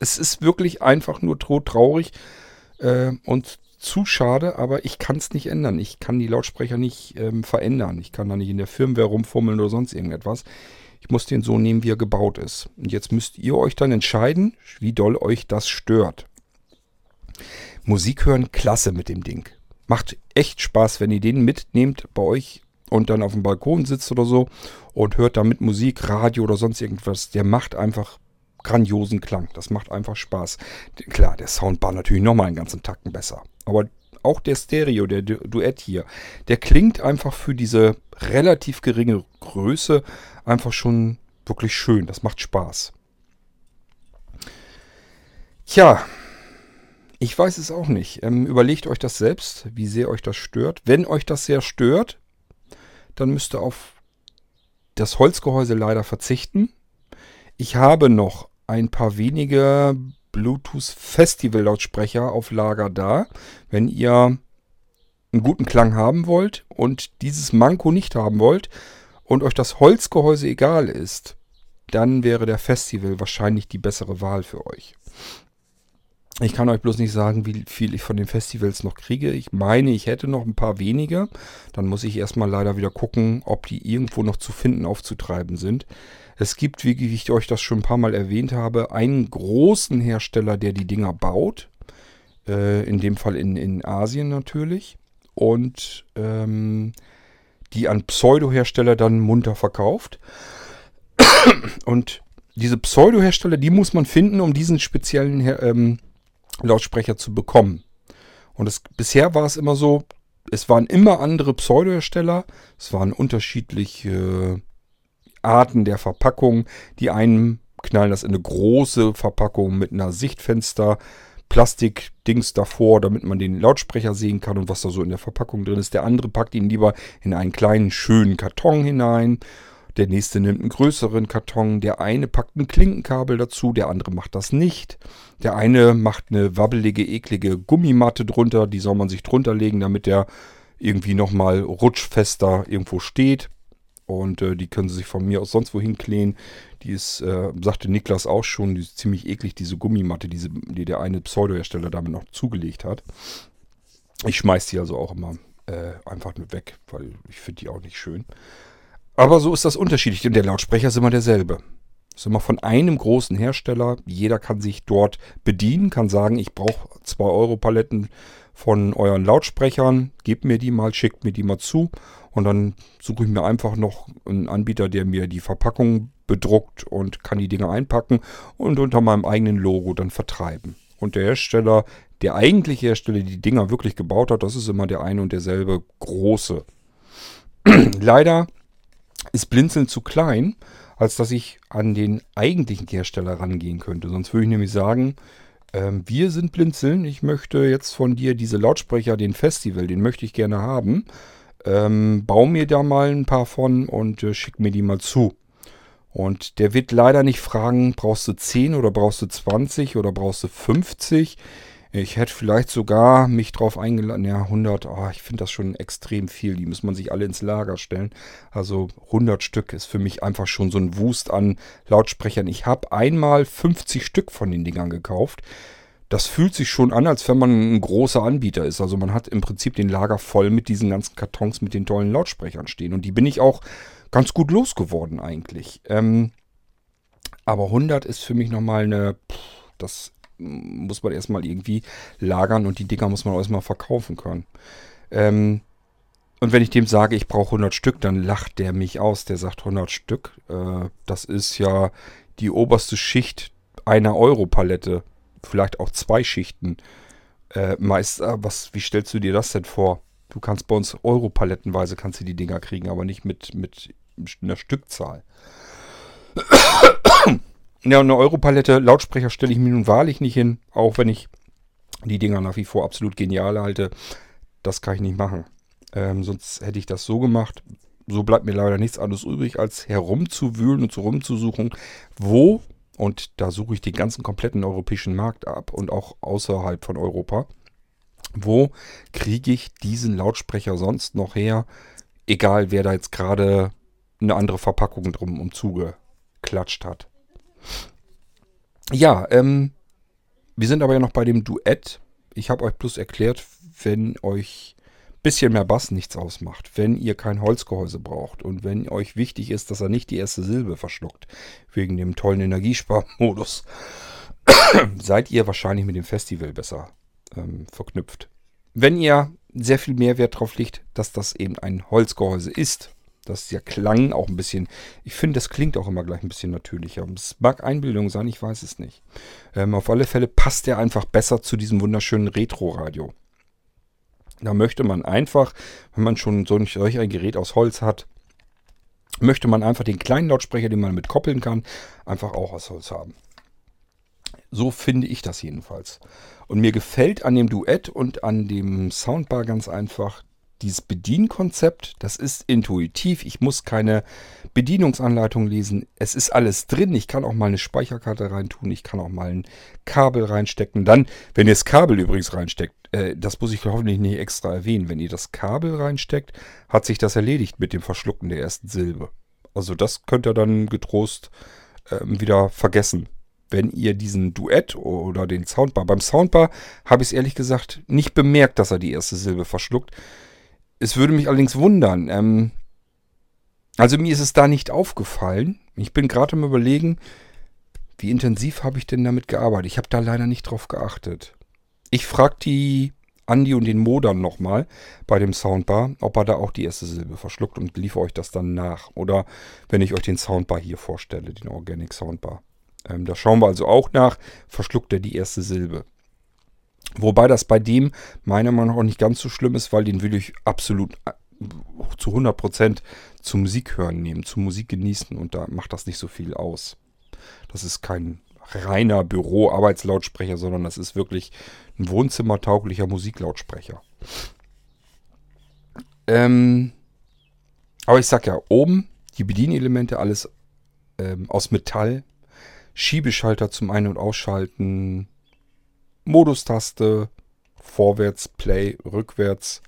Es ist wirklich einfach nur traurig äh, und zu schade, aber ich kann es nicht ändern. Ich kann die Lautsprecher nicht ähm, verändern. Ich kann da nicht in der Firmware rumfummeln oder sonst irgendetwas. Ich muss den so nehmen, wie er gebaut ist. Und jetzt müsst ihr euch dann entscheiden, wie doll euch das stört. Musik hören, klasse mit dem Ding. Macht echt Spaß, wenn ihr den mitnehmt bei euch und dann auf dem Balkon sitzt oder so und hört damit Musik, Radio oder sonst irgendwas. Der macht einfach grandiosen Klang. Das macht einfach Spaß. Klar, der Soundbar natürlich nochmal einen ganzen Tacken besser. Aber auch der Stereo, der Du- Duett hier, der klingt einfach für diese relativ geringe Größe einfach schon wirklich schön. Das macht Spaß. Tja, ich weiß es auch nicht. Ähm, überlegt euch das selbst, wie sehr euch das stört. Wenn euch das sehr stört, dann müsst ihr auf das Holzgehäuse leider verzichten. Ich habe noch ein paar wenige Bluetooth-Festival-Lautsprecher auf Lager da. Wenn ihr einen guten Klang haben wollt und dieses Manko nicht haben wollt und euch das Holzgehäuse egal ist, dann wäre der Festival wahrscheinlich die bessere Wahl für euch. Ich kann euch bloß nicht sagen, wie viel ich von den Festivals noch kriege. Ich meine, ich hätte noch ein paar wenige. Dann muss ich erstmal leider wieder gucken, ob die irgendwo noch zu finden, aufzutreiben sind. Es gibt, wie ich euch das schon ein paar Mal erwähnt habe, einen großen Hersteller, der die Dinger baut. Äh, in dem Fall in, in Asien natürlich. Und ähm, die an Pseudo-Hersteller dann munter verkauft. Und diese Pseudo-Hersteller, die muss man finden, um diesen speziellen ähm, Lautsprecher zu bekommen. Und es, bisher war es immer so, es waren immer andere Pseudo-Hersteller, es waren unterschiedliche Arten der Verpackung. Die einen knallen das in eine große Verpackung mit einer Sichtfenster, Plastikdings davor, damit man den Lautsprecher sehen kann und was da so in der Verpackung drin ist. Der andere packt ihn lieber in einen kleinen, schönen Karton hinein. Der nächste nimmt einen größeren Karton. Der eine packt ein Klinkenkabel dazu, der andere macht das nicht. Der eine macht eine wabbelige, eklige Gummimatte drunter, die soll man sich drunter legen, damit der irgendwie nochmal rutschfester irgendwo steht. Und äh, die können sie sich von mir aus sonst wohin klehen. Die ist, äh, sagte Niklas auch schon, die ist ziemlich eklig, diese Gummimatte, diese, die der eine Pseudohersteller damit noch zugelegt hat. Ich schmeiß die also auch immer äh, einfach nur weg, weil ich finde die auch nicht schön. Aber so ist das unterschiedlich. Und der Lautsprecher ist immer derselbe. Ist immer von einem großen Hersteller. Jeder kann sich dort bedienen, kann sagen, ich brauche 2 Euro Paletten von euren Lautsprechern. Gebt mir die mal, schickt mir die mal zu. Und dann suche ich mir einfach noch einen Anbieter, der mir die Verpackung bedruckt und kann die Dinge einpacken und unter meinem eigenen Logo dann vertreiben. Und der Hersteller, der eigentliche Hersteller, die die Dinger wirklich gebaut hat, das ist immer der eine und derselbe große. Leider ist Blinzeln zu klein, als dass ich an den eigentlichen Hersteller rangehen könnte. Sonst würde ich nämlich sagen, ähm, wir sind Blinzeln. Ich möchte jetzt von dir diese Lautsprecher, den Festival, den möchte ich gerne haben. Ähm, bau mir da mal ein paar von und äh, schick mir die mal zu. Und der wird leider nicht fragen, brauchst du 10 oder brauchst du 20 oder brauchst du 50? Ich hätte vielleicht sogar mich drauf eingeladen, ja 100, oh, ich finde das schon extrem viel, die muss man sich alle ins Lager stellen. Also 100 Stück ist für mich einfach schon so ein Wust an Lautsprechern. Ich habe einmal 50 Stück von den Dingern gekauft. Das fühlt sich schon an, als wenn man ein großer Anbieter ist. Also man hat im Prinzip den Lager voll mit diesen ganzen Kartons mit den tollen Lautsprechern stehen. Und die bin ich auch ganz gut losgeworden eigentlich. Ähm, Aber 100 ist für mich nochmal eine, pff, das muss man erstmal irgendwie lagern und die Dinger muss man erstmal verkaufen können. Ähm, und wenn ich dem sage, ich brauche 100 Stück, dann lacht der mich aus. Der sagt 100 Stück. Äh, das ist ja die oberste Schicht einer Euro-Palette. Vielleicht auch zwei Schichten. Äh, Meister, was, wie stellst du dir das denn vor? Du kannst bei uns Euro-Palettenweise kannst du die Dinger kriegen, aber nicht mit, mit einer Stückzahl. Ja, eine Europalette, Lautsprecher stelle ich mir nun wahrlich nicht hin, auch wenn ich die Dinger nach wie vor absolut genial halte. Das kann ich nicht machen. Ähm, sonst hätte ich das so gemacht. So bleibt mir leider nichts anderes übrig, als herumzuwühlen und rumzusuchen, wo, und da suche ich den ganzen kompletten europäischen Markt ab und auch außerhalb von Europa, wo kriege ich diesen Lautsprecher sonst noch her, egal wer da jetzt gerade eine andere Verpackung drum umzugeklatscht hat. Ja, ähm, wir sind aber ja noch bei dem Duett. Ich habe euch bloß erklärt, wenn euch ein bisschen mehr Bass nichts ausmacht, wenn ihr kein Holzgehäuse braucht und wenn euch wichtig ist, dass er nicht die erste Silbe verschluckt, wegen dem tollen Energiesparmodus, seid ihr wahrscheinlich mit dem Festival besser ähm, verknüpft. Wenn ihr sehr viel Mehrwert drauf legt, dass das eben ein Holzgehäuse ist, dass der Klang auch ein bisschen, ich finde, das klingt auch immer gleich ein bisschen natürlicher. Es mag Einbildung sein, ich weiß es nicht. Ähm, auf alle Fälle passt der einfach besser zu diesem wunderschönen Retro-Radio. Da möchte man einfach, wenn man schon so solch ein Gerät aus Holz hat, möchte man einfach den kleinen Lautsprecher, den man mit koppeln kann, einfach auch aus Holz haben. So finde ich das jedenfalls. Und mir gefällt an dem Duett und an dem Soundbar ganz einfach dieses Bedienkonzept, das ist intuitiv. Ich muss keine Bedienungsanleitung lesen. Es ist alles drin. Ich kann auch mal eine Speicherkarte reintun. Ich kann auch mal ein Kabel reinstecken. Dann, wenn ihr das Kabel übrigens reinsteckt, äh, das muss ich hoffentlich nicht extra erwähnen. Wenn ihr das Kabel reinsteckt, hat sich das erledigt mit dem Verschlucken der ersten Silbe. Also das könnt ihr dann getrost äh, wieder vergessen wenn ihr diesen Duett oder den Soundbar. Beim Soundbar habe ich es ehrlich gesagt nicht bemerkt, dass er die erste Silbe verschluckt. Es würde mich allerdings wundern. Ähm, also mir ist es da nicht aufgefallen. Ich bin gerade am Überlegen, wie intensiv habe ich denn damit gearbeitet? Ich habe da leider nicht drauf geachtet. Ich frage die Andi und den Modern nochmal bei dem Soundbar, ob er da auch die erste Silbe verschluckt und liefere euch das dann nach. Oder wenn ich euch den Soundbar hier vorstelle, den Organic Soundbar. Ähm, da schauen wir also auch nach, verschluckt er die erste Silbe. Wobei das bei dem meiner Meinung nach auch nicht ganz so schlimm ist, weil den will ich absolut äh, zu 100% zum Musik hören nehmen, zum Musik genießen und da macht das nicht so viel aus. Das ist kein reiner Büro-Arbeitslautsprecher, sondern das ist wirklich ein wohnzimmertauglicher Musiklautsprecher. Ähm, aber ich sag ja, oben die Bedienelemente alles ähm, aus Metall, Schiebeschalter zum Ein- und Ausschalten, Modustaste, vorwärts, Play, rückwärts,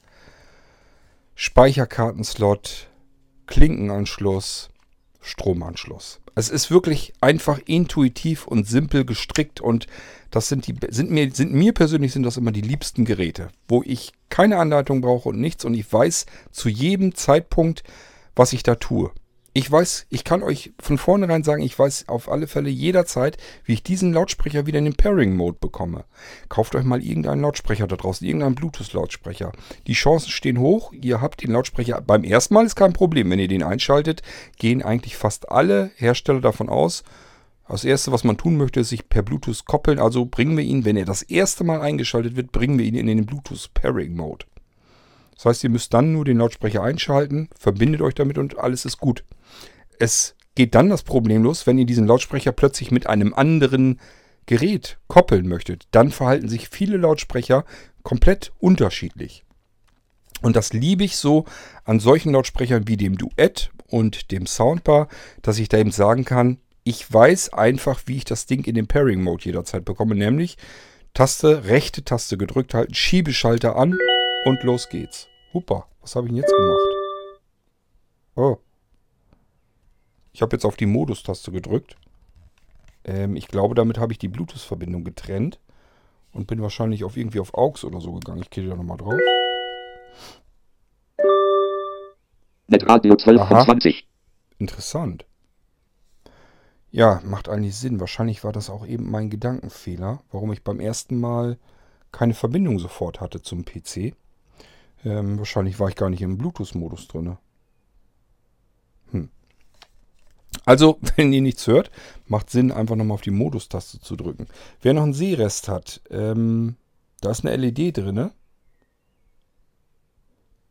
Speicherkartenslot, Klinkenanschluss, Stromanschluss. Es ist wirklich einfach intuitiv und simpel gestrickt und das sind die sind mir sind mir persönlich sind das immer die liebsten Geräte, wo ich keine Anleitung brauche und nichts und ich weiß zu jedem Zeitpunkt, was ich da tue. Ich weiß, ich kann euch von vornherein sagen, ich weiß auf alle Fälle jederzeit, wie ich diesen Lautsprecher wieder in den Pairing-Mode bekomme. Kauft euch mal irgendeinen Lautsprecher da draußen, irgendeinen Bluetooth-Lautsprecher. Die Chancen stehen hoch, ihr habt den Lautsprecher beim ersten Mal ist kein Problem. Wenn ihr den einschaltet, gehen eigentlich fast alle Hersteller davon aus, das erste, was man tun möchte, ist sich per Bluetooth koppeln. Also bringen wir ihn, wenn er das erste Mal eingeschaltet wird, bringen wir ihn in den Bluetooth Pairing Mode. Das heißt, ihr müsst dann nur den Lautsprecher einschalten, verbindet euch damit und alles ist gut. Es geht dann das Problem los, wenn ihr diesen Lautsprecher plötzlich mit einem anderen Gerät koppeln möchtet. Dann verhalten sich viele Lautsprecher komplett unterschiedlich. Und das liebe ich so an solchen Lautsprechern wie dem Duett und dem Soundbar, dass ich da eben sagen kann, ich weiß einfach, wie ich das Ding in den Pairing Mode jederzeit bekomme, nämlich Taste, rechte Taste gedrückt halten, Schiebeschalter an und los geht's. Hupa, was habe ich denn jetzt gemacht? Oh. Ich habe jetzt auf die Modus-Taste gedrückt. Ähm, ich glaube, damit habe ich die Bluetooth-Verbindung getrennt. Und bin wahrscheinlich auf irgendwie auf AUX oder so gegangen. Ich gehe da nochmal drauf. Netradio 12 von 20. Interessant. Ja, macht eigentlich Sinn. Wahrscheinlich war das auch eben mein Gedankenfehler, warum ich beim ersten Mal keine Verbindung sofort hatte zum PC. Ähm, wahrscheinlich war ich gar nicht im Bluetooth-Modus drin. Also, wenn ihr nichts hört, macht Sinn, einfach nochmal auf die Modus-Taste zu drücken. Wer noch einen Sehrest hat, ähm, da ist eine LED drin.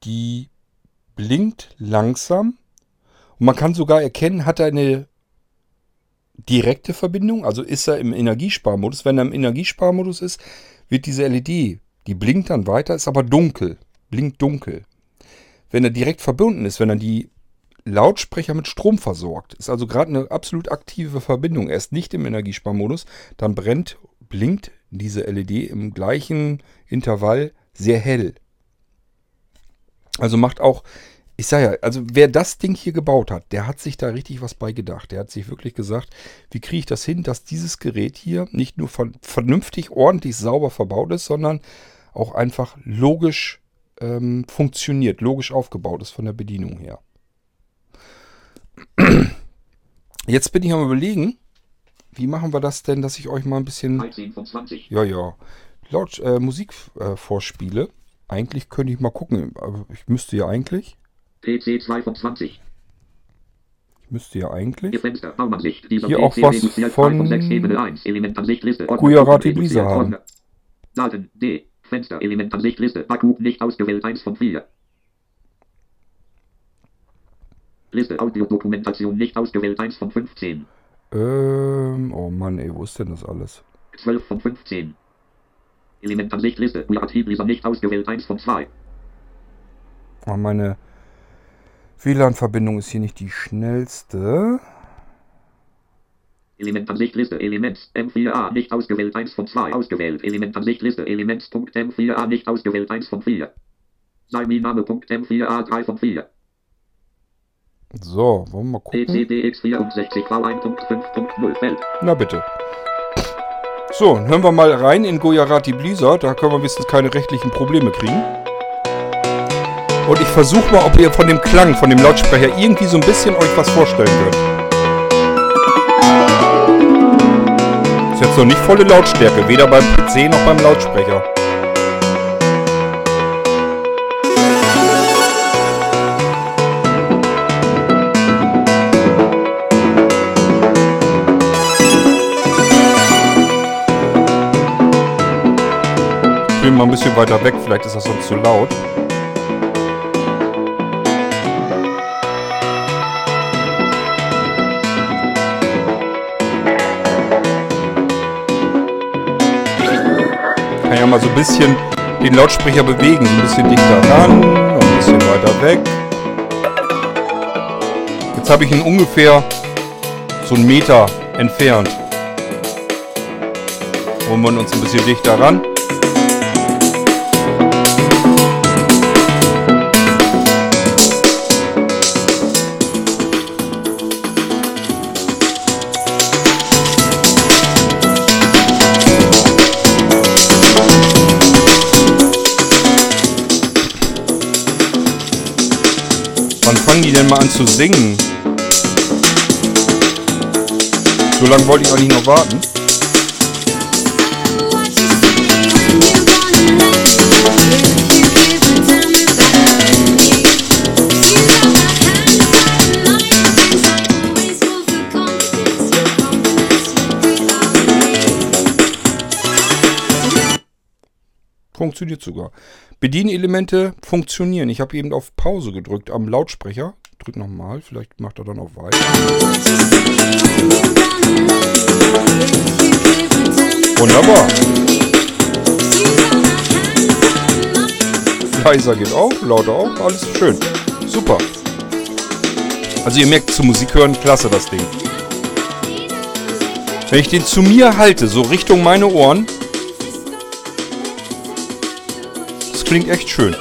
Die blinkt langsam. Und man kann sogar erkennen, hat er eine direkte Verbindung, also ist er im Energiesparmodus. Wenn er im Energiesparmodus ist, wird diese LED, die blinkt dann weiter, ist aber dunkel, blinkt dunkel. Wenn er direkt verbunden ist, wenn er die Lautsprecher mit Strom versorgt, ist also gerade eine absolut aktive Verbindung, er ist nicht im Energiesparmodus, dann brennt, blinkt diese LED im gleichen Intervall sehr hell. Also macht auch ich sage ja, also wer das Ding hier gebaut hat, der hat sich da richtig was bei gedacht. Der hat sich wirklich gesagt, wie kriege ich das hin, dass dieses Gerät hier nicht nur vernünftig, ordentlich, sauber verbaut ist, sondern auch einfach logisch ähm, funktioniert, logisch aufgebaut ist von der Bedienung her. Jetzt bin ich am überlegen, wie machen wir das denn, dass ich euch mal ein bisschen ja ja laut äh, Musik äh, vorspiele. Eigentlich könnte ich mal gucken, aber ich müsste ja eigentlich PC 2 von 20. Ich müsste ja eigentlich Fenster, hier auch was von von 6 Ebene 1. Elementansicht Liste. Ordner. Gujarati Blisa haben. Daten D. Fenster Elementansicht Liste. Akku nicht ausgewählt 1 von 4. Liste Audiodokumentation nicht ausgewählt 1 von 15. Ähm, oh Mann, ey, wo ist denn das alles? 12 von 15. Elementansicht Liste. Gujarati Blisa nicht ausgewählt 1 von 2. Oh, meine WLAN-Verbindung ist hier nicht die schnellste. Elementansicht Liste Elements M4A nicht ausgewählt 1 von 2 ausgewählt Elementansicht Liste Elements.m4A nicht ausgewählt 1 von 4 Salminame.m4A 3 von 4 So, wollen wir mal gucken. PCDX 64 V1.5.0 Feld Na bitte. So, dann hören wir mal rein in Gujarati Blizzard. Da können wir wenigstens keine rechtlichen Probleme kriegen. Und ich versuche mal, ob ihr von dem Klang, von dem Lautsprecher irgendwie so ein bisschen euch was vorstellen könnt. Ist jetzt noch nicht volle Lautstärke, weder beim PC noch beim Lautsprecher. Ich bin mal ein bisschen weiter weg, vielleicht ist das sonst zu laut. Kann ja mal so ein bisschen den Lautsprecher bewegen, ein bisschen dichter ran ein bisschen weiter weg. Jetzt habe ich ihn ungefähr so einen Meter entfernt. Holen wir uns ein bisschen dichter ran. Mal an zu singen? So lange wollte ich auch nicht noch warten. Funktioniert sogar. Bedienelemente funktionieren. Ich habe eben auf Pause gedrückt am Lautsprecher. Drück nochmal, vielleicht macht er dann auch weiter. Wunderbar. Leiser geht auch, lauter auch, alles schön. Super. Also ihr merkt, zu Musik hören, klasse das Ding. Wenn ich den zu mir halte, so Richtung meine Ohren, das klingt echt schön.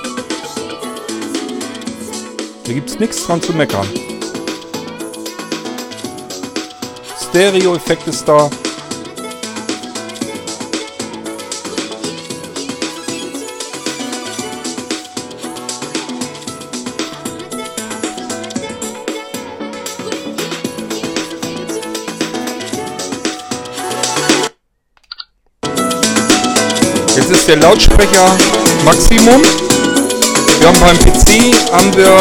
Da gibt's nichts dran zu meckern. Stereo-Effekt ist da. Jetzt ist der Lautsprecher Maximum. Wir haben beim PC haben wir,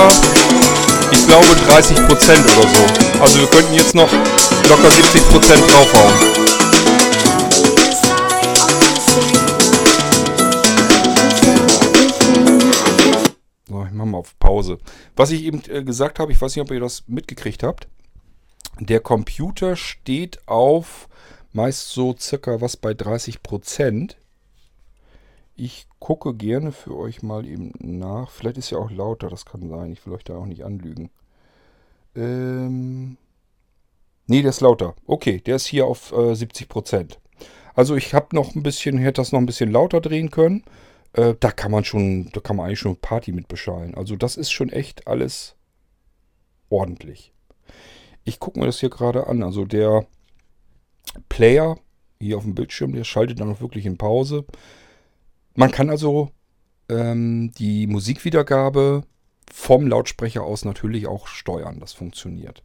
ich glaube, 30% oder so. Also wir könnten jetzt noch locker 70% draufhauen. So, ich mache mal auf Pause. Was ich eben äh, gesagt habe, ich weiß nicht, ob ihr das mitgekriegt habt. Der Computer steht auf meist so circa was bei 30%. Ich gucke gerne für euch mal eben nach. Vielleicht ist ja auch lauter, das kann sein. Ich will euch da auch nicht anlügen. Ähm. Nee, der ist lauter. Okay, der ist hier auf äh, 70%. Also ich habe noch ein bisschen, hätte das noch ein bisschen lauter drehen können. Äh, da kann man schon, da kann man eigentlich schon Party mit beschallen. Also das ist schon echt alles ordentlich. Ich gucke mir das hier gerade an. Also der Player hier auf dem Bildschirm, der schaltet dann auch wirklich in Pause. Man kann also ähm, die Musikwiedergabe vom Lautsprecher aus natürlich auch steuern. Das funktioniert.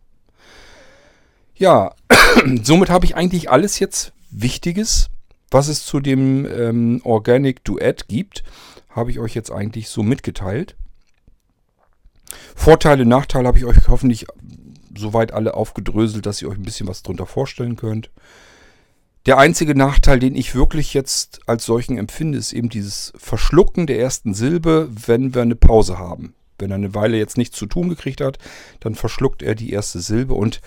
Ja, somit habe ich eigentlich alles jetzt Wichtiges, was es zu dem ähm, Organic Duett gibt, habe ich euch jetzt eigentlich so mitgeteilt. Vorteile, Nachteile habe ich euch hoffentlich soweit alle aufgedröselt, dass ihr euch ein bisschen was drunter vorstellen könnt. Der einzige Nachteil, den ich wirklich jetzt als solchen empfinde, ist eben dieses Verschlucken der ersten Silbe, wenn wir eine Pause haben. Wenn er eine Weile jetzt nichts zu tun gekriegt hat, dann verschluckt er die erste Silbe und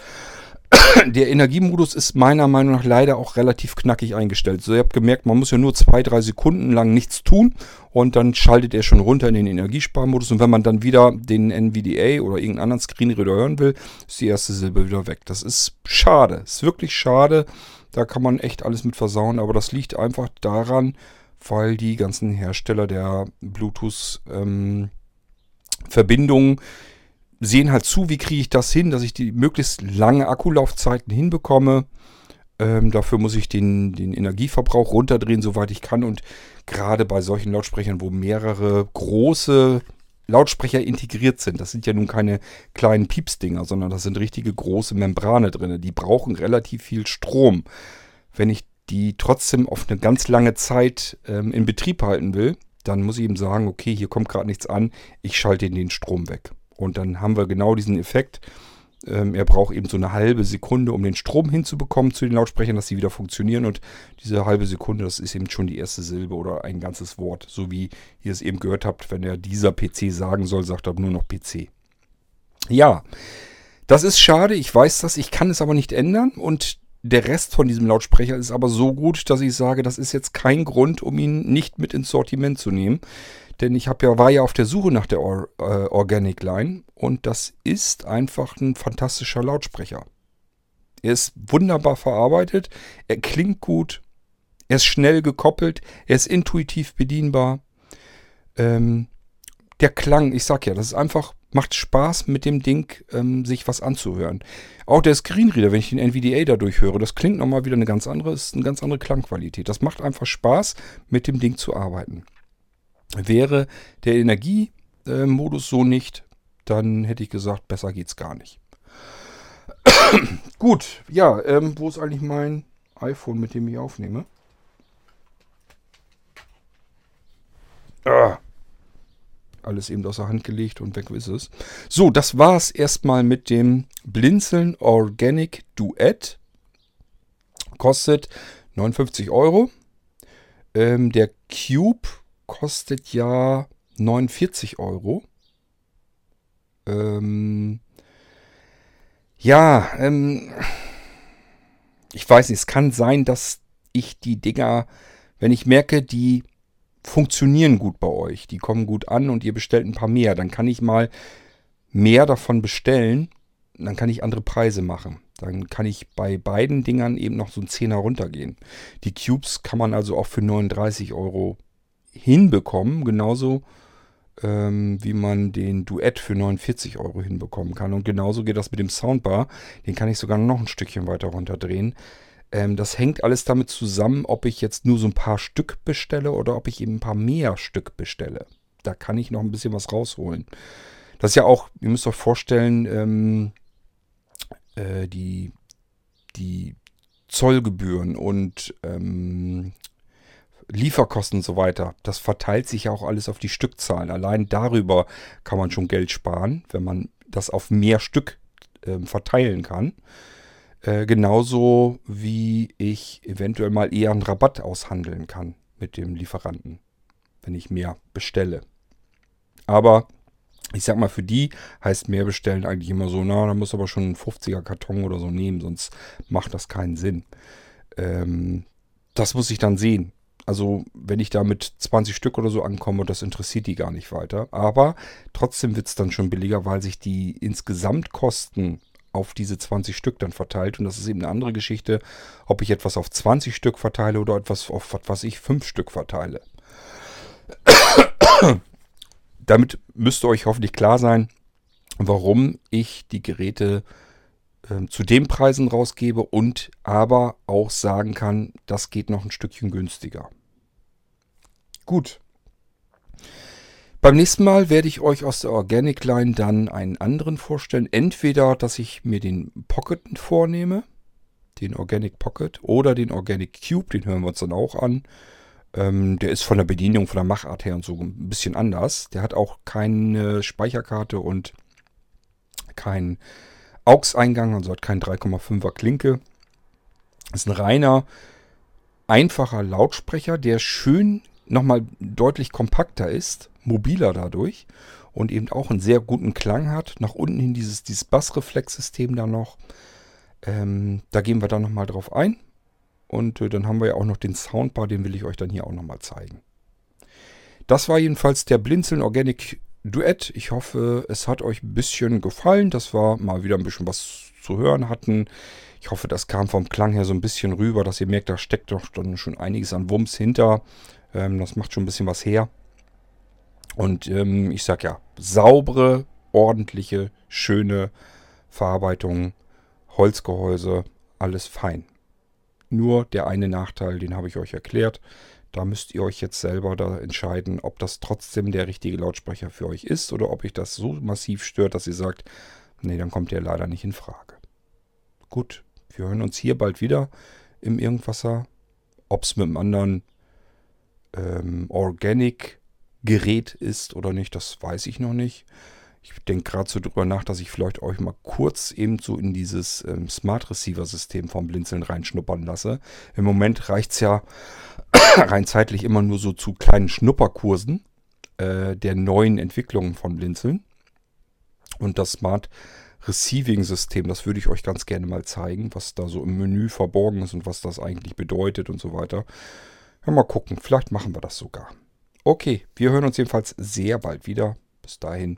der Energiemodus ist meiner Meinung nach leider auch relativ knackig eingestellt. So, ihr habt gemerkt, man muss ja nur zwei, drei Sekunden lang nichts tun und dann schaltet er schon runter in den Energiesparmodus. Und wenn man dann wieder den NVDA oder irgendeinen anderen Screenreader hören will, ist die erste Silbe wieder weg. Das ist schade. Ist wirklich schade. Da kann man echt alles mit versauen. Aber das liegt einfach daran, weil die ganzen Hersteller der Bluetooth-Verbindungen ähm, sehen halt zu, wie kriege ich das hin, dass ich die möglichst lange Akkulaufzeiten hinbekomme. Ähm, dafür muss ich den, den Energieverbrauch runterdrehen, soweit ich kann. Und gerade bei solchen Lautsprechern, wo mehrere große Lautsprecher integriert sind, das sind ja nun keine kleinen Piepsdinger, sondern das sind richtige große Membrane drin. Die brauchen relativ viel Strom. Wenn ich die trotzdem auf eine ganz lange Zeit ähm, in Betrieb halten will, dann muss ich ihm sagen, okay, hier kommt gerade nichts an, ich schalte den Strom weg. Und dann haben wir genau diesen Effekt. Ähm, er braucht eben so eine halbe Sekunde, um den Strom hinzubekommen zu den Lautsprechern, dass sie wieder funktionieren. Und diese halbe Sekunde, das ist eben schon die erste Silbe oder ein ganzes Wort. So wie ihr es eben gehört habt, wenn er dieser PC sagen soll, sagt er nur noch PC. Ja, das ist schade. Ich weiß das. Ich kann es aber nicht ändern. Und der Rest von diesem Lautsprecher ist aber so gut, dass ich sage, das ist jetzt kein Grund, um ihn nicht mit ins Sortiment zu nehmen. Denn ich ja, war ja auf der Suche nach der Or äh, Organic Line und das ist einfach ein fantastischer Lautsprecher. Er ist wunderbar verarbeitet, er klingt gut, er ist schnell gekoppelt, er ist intuitiv bedienbar. Ähm, der Klang, ich sag ja, das ist einfach, macht Spaß mit dem Ding, ähm, sich was anzuhören. Auch der Screenreader, wenn ich den NVDA dadurch höre, das klingt nochmal wieder eine ganz andere, ist eine ganz andere Klangqualität. Das macht einfach Spaß, mit dem Ding zu arbeiten. Wäre der Energiemodus so nicht, dann hätte ich gesagt, besser geht's gar nicht. Gut, ja, ähm, wo ist eigentlich mein iPhone, mit dem ich aufnehme? Ah, alles eben aus der Hand gelegt und weg ist es. So, das war es erstmal mit dem Blinzeln Organic Duett. Kostet 59 Euro. Ähm, der Cube kostet ja 49 Euro. Ähm, ja, ähm, ich weiß nicht, es kann sein, dass ich die Dinger, wenn ich merke, die funktionieren gut bei euch, die kommen gut an und ihr bestellt ein paar mehr, dann kann ich mal mehr davon bestellen, dann kann ich andere Preise machen. Dann kann ich bei beiden Dingern eben noch so ein Zehner runtergehen. Die Cubes kann man also auch für 39 Euro hinbekommen, genauso ähm, wie man den Duett für 49 Euro hinbekommen kann. Und genauso geht das mit dem Soundbar. Den kann ich sogar noch ein Stückchen weiter runterdrehen. Ähm, das hängt alles damit zusammen, ob ich jetzt nur so ein paar Stück bestelle oder ob ich eben ein paar mehr Stück bestelle. Da kann ich noch ein bisschen was rausholen. Das ist ja auch, ihr müsst euch vorstellen, ähm, äh, die, die Zollgebühren und ähm, Lieferkosten und so weiter, das verteilt sich ja auch alles auf die Stückzahlen. Allein darüber kann man schon Geld sparen, wenn man das auf mehr Stück äh, verteilen kann. Äh, genauso wie ich eventuell mal eher einen Rabatt aushandeln kann mit dem Lieferanten, wenn ich mehr bestelle. Aber ich sag mal, für die heißt mehr bestellen eigentlich immer so, na, da muss aber schon ein 50er Karton oder so nehmen, sonst macht das keinen Sinn. Ähm, das muss ich dann sehen. Also, wenn ich da mit 20 Stück oder so ankomme, das interessiert die gar nicht weiter. Aber trotzdem wird es dann schon billiger, weil sich die Insgesamtkosten auf diese 20 Stück dann verteilt. Und das ist eben eine andere Geschichte, ob ich etwas auf 20 Stück verteile oder etwas auf, was ich, 5 Stück verteile. Damit müsste euch hoffentlich klar sein, warum ich die Geräte äh, zu den Preisen rausgebe und aber auch sagen kann, das geht noch ein Stückchen günstiger. Gut. Beim nächsten Mal werde ich euch aus der Organic Line dann einen anderen vorstellen. Entweder, dass ich mir den Pocket vornehme, den Organic Pocket, oder den Organic Cube, den hören wir uns dann auch an. Ähm, der ist von der Bedienung, von der Machart her und so ein bisschen anders. Der hat auch keine Speicherkarte und keinen AUX-Eingang, also hat keinen 3,5er Klinke. Ist ein reiner, einfacher Lautsprecher, der schön nochmal deutlich kompakter ist, mobiler dadurch und eben auch einen sehr guten Klang hat. Nach unten hin dieses, dieses Bassreflexsystem da noch. Ähm, da gehen wir dann nochmal drauf ein. Und äh, dann haben wir ja auch noch den Soundbar, den will ich euch dann hier auch nochmal zeigen. Das war jedenfalls der Blinzeln Organic Duett. Ich hoffe, es hat euch ein bisschen gefallen, dass wir mal wieder ein bisschen was zu hören hatten. Ich hoffe, das kam vom Klang her so ein bisschen rüber, dass ihr merkt, da steckt doch schon einiges an Wumms hinter. Ähm, das macht schon ein bisschen was her. Und ähm, ich sag ja, saubere, ordentliche, schöne Verarbeitung, Holzgehäuse, alles fein. Nur der eine Nachteil, den habe ich euch erklärt. Da müsst ihr euch jetzt selber da entscheiden, ob das trotzdem der richtige Lautsprecher für euch ist oder ob euch das so massiv stört, dass ihr sagt, nee, dann kommt der leider nicht in Frage. Gut, wir hören uns hier bald wieder im Irgendwasser. Ob es mit einem anderen ähm, Organic-Gerät ist oder nicht, das weiß ich noch nicht. Ich denke gerade so drüber nach, dass ich vielleicht euch mal kurz eben so in dieses ähm, Smart Receiver System vom Blinzeln reinschnuppern lasse. Im Moment reicht es ja rein zeitlich immer nur so zu kleinen Schnupperkursen äh, der neuen Entwicklungen von Blinzeln. Und das Smart Receiving System, das würde ich euch ganz gerne mal zeigen, was da so im Menü verborgen ist und was das eigentlich bedeutet und so weiter. Ja, mal gucken, vielleicht machen wir das sogar. Okay, wir hören uns jedenfalls sehr bald wieder. Bis dahin.